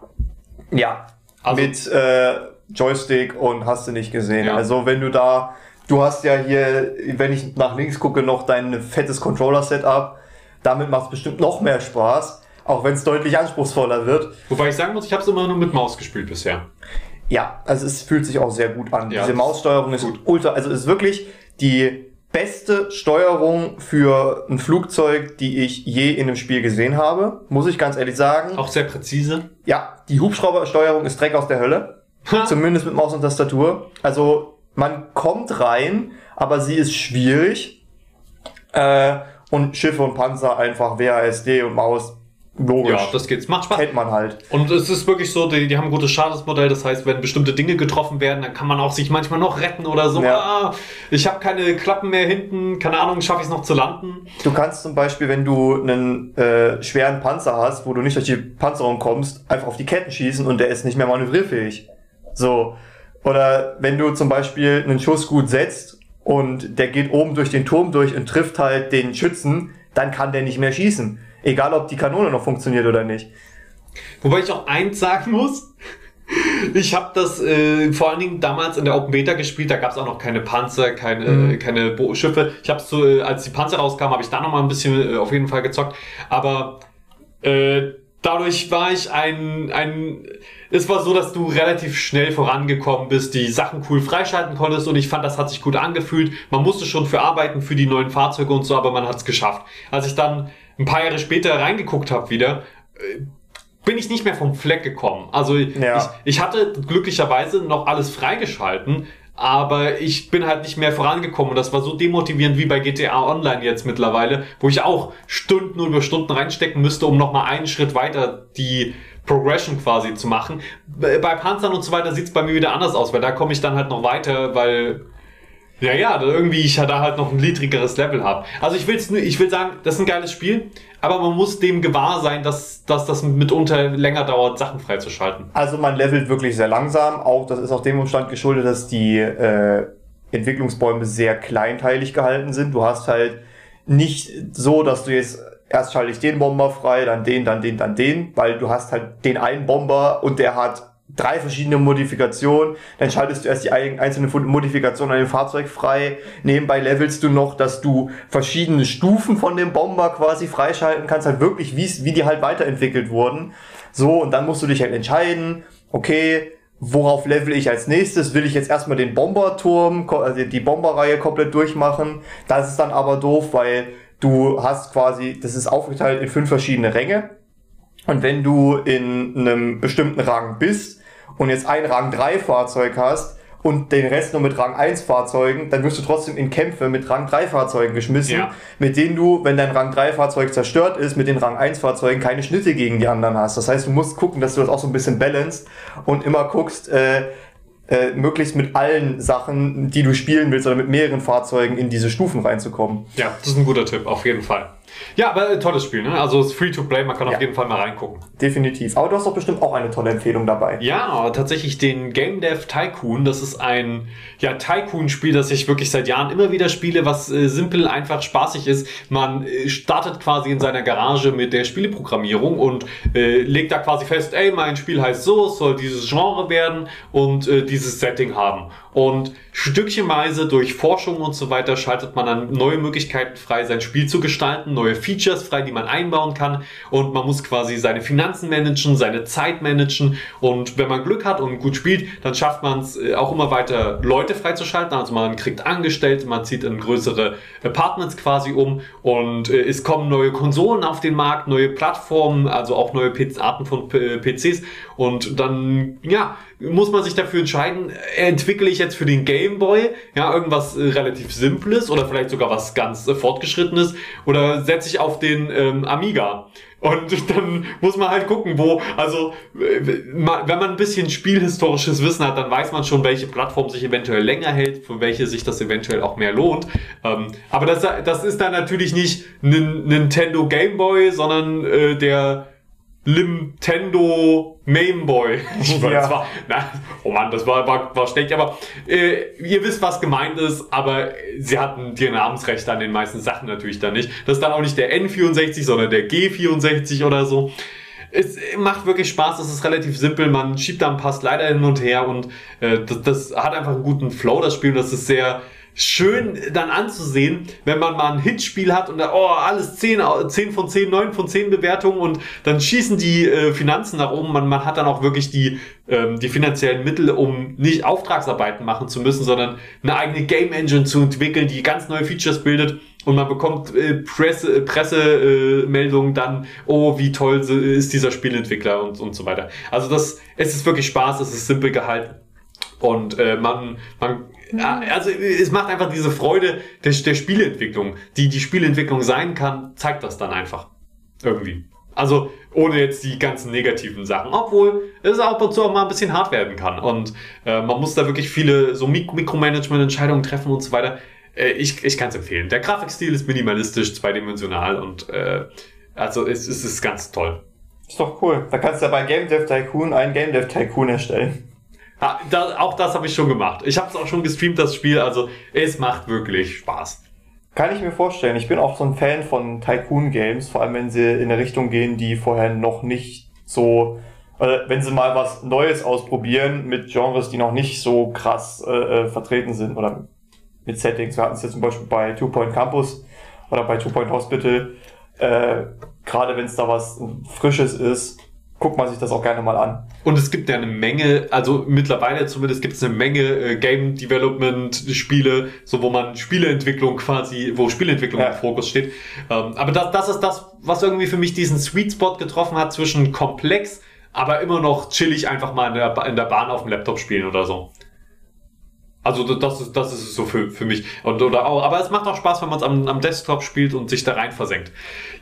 Ja. Also- mit äh, Joystick und hast du nicht gesehen. Ja. Also wenn du da, du hast ja hier, wenn ich nach links gucke, noch dein fettes Controller-Setup. Damit macht es bestimmt noch mehr Spaß, auch wenn es deutlich anspruchsvoller wird. Wobei ich sagen muss, ich habe es immer nur mit Maus gespielt bisher. Ja, also es fühlt sich auch sehr gut an. Ja, Diese Maussteuerung ist gut. ultra, also ist wirklich die beste Steuerung für ein Flugzeug, die ich je in einem Spiel gesehen habe, muss ich ganz ehrlich sagen. Auch sehr präzise. Ja, die Hubschraubersteuerung ist Dreck aus der Hölle. Zumindest mit Maus und Tastatur. Also man kommt rein, aber sie ist schwierig. Äh, und Schiffe und Panzer einfach WASD und Maus. Logisch. Ja, das geht's. Macht Spaß. kennt man halt. Und es ist wirklich so, die, die haben ein gutes Schadensmodell, das heißt, wenn bestimmte Dinge getroffen werden, dann kann man auch sich manchmal noch retten oder so. Ja. Ah, ich habe keine Klappen mehr hinten, keine Ahnung, schaffe ich es noch zu landen? Du kannst zum Beispiel, wenn du einen äh, schweren Panzer hast, wo du nicht durch die Panzerung kommst, einfach auf die Ketten schießen und der ist nicht mehr manövrierfähig. So. Oder wenn du zum Beispiel einen Schuss gut setzt und der geht oben durch den Turm durch und trifft halt den Schützen, dann kann der nicht mehr schießen. Egal, ob die Kanone noch funktioniert oder nicht. Wobei ich auch eins sagen muss. Ich habe das äh, vor allen Dingen damals in der Open Beta gespielt, da gab es auch noch keine Panzer, keine, Mhm. keine Bo Schiffe. Ich habe so, äh, als die Panzer rauskamen, habe ich da noch mal ein bisschen äh, auf jeden Fall gezockt. Aber äh, dadurch war ich ein, ein, es war so, dass du relativ schnell vorangekommen bist, die Sachen cool freischalten konntest und ich fand, das hat sich gut angefühlt. Man musste schon für arbeiten, für die neuen Fahrzeuge und so, aber man hat es geschafft. Als ich dann ein paar Jahre später reingeguckt habe wieder, äh, bin ich nicht mehr vom Fleck gekommen. Also Ja. ich, ich hatte glücklicherweise noch alles freigeschalten, aber ich bin halt nicht mehr vorangekommen und das war so demotivierend wie bei GTA Online jetzt mittlerweile, wo ich auch Stunden über Stunden reinstecken müsste, um nochmal einen Schritt weiter die Progression quasi zu machen. Bei bei Panzern und so weiter sieht's bei mir wieder anders aus, weil da komme ich dann halt noch weiter, weil ja, ja, irgendwie ich da halt noch ein niedrigeres Level habe. Also ich will's ich will sagen, das ist ein geiles Spiel, aber man muss dem gewahr sein, dass, dass das mitunter länger dauert, Sachen freizuschalten. Also man levelt wirklich sehr langsam. Auch das ist auch dem Umstand geschuldet, dass die äh, Entwicklungsbäume sehr kleinteilig gehalten sind. Du hast halt nicht so, dass du jetzt erst schalte ich den Bomber frei, dann den, dann den, dann den, weil du hast halt den einen Bomber und der hat drei verschiedene Modifikationen. Dann schaltest du erst die ein- einzelne Modifikation an dem Fahrzeug frei. Nebenbei levelst du noch, dass du verschiedene Stufen von dem Bomber quasi freischalten kannst, halt wirklich, wie die halt weiterentwickelt wurden. So, und dann musst du dich halt entscheiden, okay, worauf level ich als nächstes? Will ich jetzt erstmal den Bomberturm, also die Bomberreihe komplett durchmachen? Das ist dann aber doof, weil du hast quasi, das ist aufgeteilt in fünf verschiedene Ränge. Und wenn du in einem bestimmten Rang bist und jetzt ein Rang 3 Fahrzeug hast und den Rest nur mit Rang 1 Fahrzeugen, dann wirst du trotzdem in Kämpfe mit Rang 3 Fahrzeugen geschmissen, Ja. mit denen du, wenn dein Rang 3 Fahrzeug zerstört ist, mit den Rang 1 Fahrzeugen keine Schnitte gegen die anderen hast. Das heißt, du musst gucken, dass du das auch so ein bisschen balanced und immer guckst, äh, äh, möglichst mit allen Sachen, die du spielen willst oder mit mehreren Fahrzeugen in diese Stufen reinzukommen. Ja, das ist ein guter Tipp, auf jeden Fall. Ja, aber äh, tolles Spiel, ne? Also es ist free to play, man kann Ja. auf jeden Fall mal reingucken. Definitiv. Aber du hast doch bestimmt auch eine tolle Empfehlung dabei. Ja, tatsächlich den Game Dev Tycoon. Das ist ein ja, Tycoon-Spiel, das ich wirklich seit Jahren immer wieder spiele, was äh, simpel, einfach, spaßig ist. Man äh, startet quasi in seiner Garage mit der Spieleprogrammierung und äh, legt da quasi fest, ey, mein Spiel heißt so, es soll dieses Genre werden und äh, dieses Setting haben. Und stückchenweise durch Forschung und so weiter schaltet man dann neue Möglichkeiten frei, sein Spiel zu gestalten, neue Features frei, die man einbauen kann. Und man muss quasi seine Finanzen managen, seine Zeit managen. Und wenn man Glück hat und gut spielt, dann schafft man es äh, auch immer weiter Leute freizuschalten, also man kriegt Angestellte, man zieht in größere Apartments quasi um. Und äh, es kommen neue Konsolen auf den Markt, neue Plattformen, also auch neue Arten von PCs. Und dann, ja, muss man sich dafür entscheiden, entwickle ich jetzt für den Game Boy ja irgendwas äh, relativ Simples oder vielleicht sogar was ganz äh, Fortgeschrittenes oder setze ich auf den ähm, Amiga. Und dann muss man halt gucken, wo, also wenn man ein bisschen spielhistorisches Wissen hat, dann weiß man schon, welche Plattform sich eventuell länger hält, für welche sich das eventuell auch mehr lohnt. Ähm, aber das, das ist dann natürlich nicht ein Nintendo Game Boy, sondern äh, der Nintendo Mainboy. Ja. Das war, na, oh Mann, das war, war, war schlecht, aber äh, ihr wisst, was gemeint ist, aber sie hatten die Namensrechte an den meisten Sachen natürlich dann nicht. Das ist dann auch nicht der N64, sondern der G64 oder so. Es macht wirklich Spaß, es ist relativ simpel, man schiebt da ein paar Slider hin und her und äh, das, das hat einfach einen guten Flow, das Spiel, das ist sehr, schön dann anzusehen, wenn man mal ein Hitspiel hat und da, oh, alles 10, 10 von 10, 9 von 10 Bewertungen und dann schießen die äh, Finanzen nach oben. Man, man hat dann auch wirklich die, ähm, die finanziellen Mittel, um nicht Auftragsarbeiten machen zu müssen, sondern eine eigene Game Engine zu entwickeln, die ganz neue Features bildet und man bekommt äh, Presse, Pressemeldungen äh, dann, oh, wie toll ist dieser Spielentwickler und, und so weiter. Also das, es ist wirklich Spaß, es ist simpel gehalten. Und äh, man, man, also es macht einfach diese Freude der, der Spieleentwicklung, die die Spieleentwicklung sein kann, zeigt das dann einfach. Irgendwie. Also ohne jetzt die ganzen negativen Sachen. Obwohl es ab und zu auch mal ein bisschen hart werden kann. Und äh, man muss da wirklich viele so Mik Mikromanagement-Entscheidungen treffen und so weiter. Äh, ich ich kann es empfehlen. Der Grafikstil ist minimalistisch, zweidimensional und äh, also es, es ist ganz toll. Ist doch cool. Da kannst du ja bei Game Dev Tycoon einen Game Dev Tycoon erstellen. Ja, da, auch das habe ich schon gemacht. Ich habe es auch schon gestreamt, das Spiel. Also es macht wirklich Spaß. Kann ich mir vorstellen. Ich bin auch so ein Fan von Tycoon-Games, vor allem wenn sie in eine Richtung gehen, die vorher noch nicht so, äh, wenn sie mal was Neues ausprobieren mit Genres, die noch nicht so krass äh, äh vertreten sind oder mit Settings. Wir hatten es jetzt zum Beispiel bei Two Point Campus oder bei Two Point Hospital. Äh, Gerade wenn es da was Frisches ist, guckt man sich das auch gerne mal an. Und es gibt ja eine Menge, also mittlerweile zumindest gibt es eine Menge äh, Game Development Spiele, so wo man Spieleentwicklung quasi, wo Spieleentwicklung ja. im Fokus steht. Ähm, aber das, das ist das, was irgendwie für mich diesen Sweet Spot getroffen hat zwischen komplex, aber immer noch chillig einfach mal in der, in der Bahn auf dem Laptop spielen oder so. Also das ist, das ist so für, für mich. Und, oder auch, aber es macht auch Spaß, wenn man es am, am Desktop spielt und sich da rein versenkt.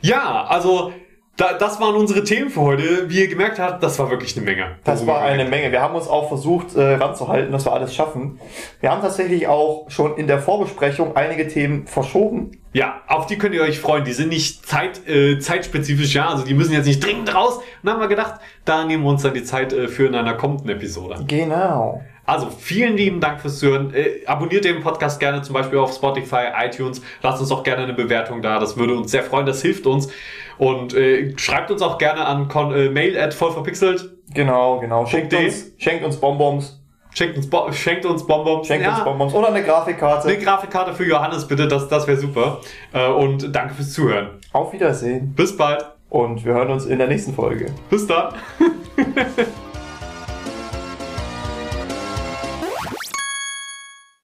Ja, also da, das waren unsere Themen für heute. Wie ihr gemerkt habt, das war wirklich eine Menge. Das war eine Menge. Wir haben uns auch versucht äh, ranzuhalten, dass wir alles schaffen. Wir haben tatsächlich auch schon in der Vorbesprechung einige Themen verschoben. Ja, auf die könnt ihr euch freuen. Die sind nicht zeit, äh, zeitspezifisch, ja. Also die müssen jetzt nicht dringend raus. Und dann haben wir gedacht, da nehmen wir uns dann die Zeit äh, für in einer kommenden Episode. Genau. Also vielen lieben Dank fürs Hören. Äh, abonniert den Podcast gerne zum Beispiel auf Spotify, iTunes. Lasst uns auch gerne eine Bewertung da. Das würde uns sehr freuen. Das hilft uns. Und äh, schreibt uns auch gerne an äh, mail at vollverpixelt. Genau, genau. Schenkt uns, schenkt uns Bonbons. Schenkt uns, Bo schenkt uns Bonbons. Schenkt ja. uns Bonbons. Oder eine Grafikkarte. Eine Grafikkarte für Johannes, bitte. Das, das wäre super. Äh, und danke fürs Zuhören. Auf Wiedersehen. Bis bald. Und wir hören uns in der nächsten Folge. Bis dann.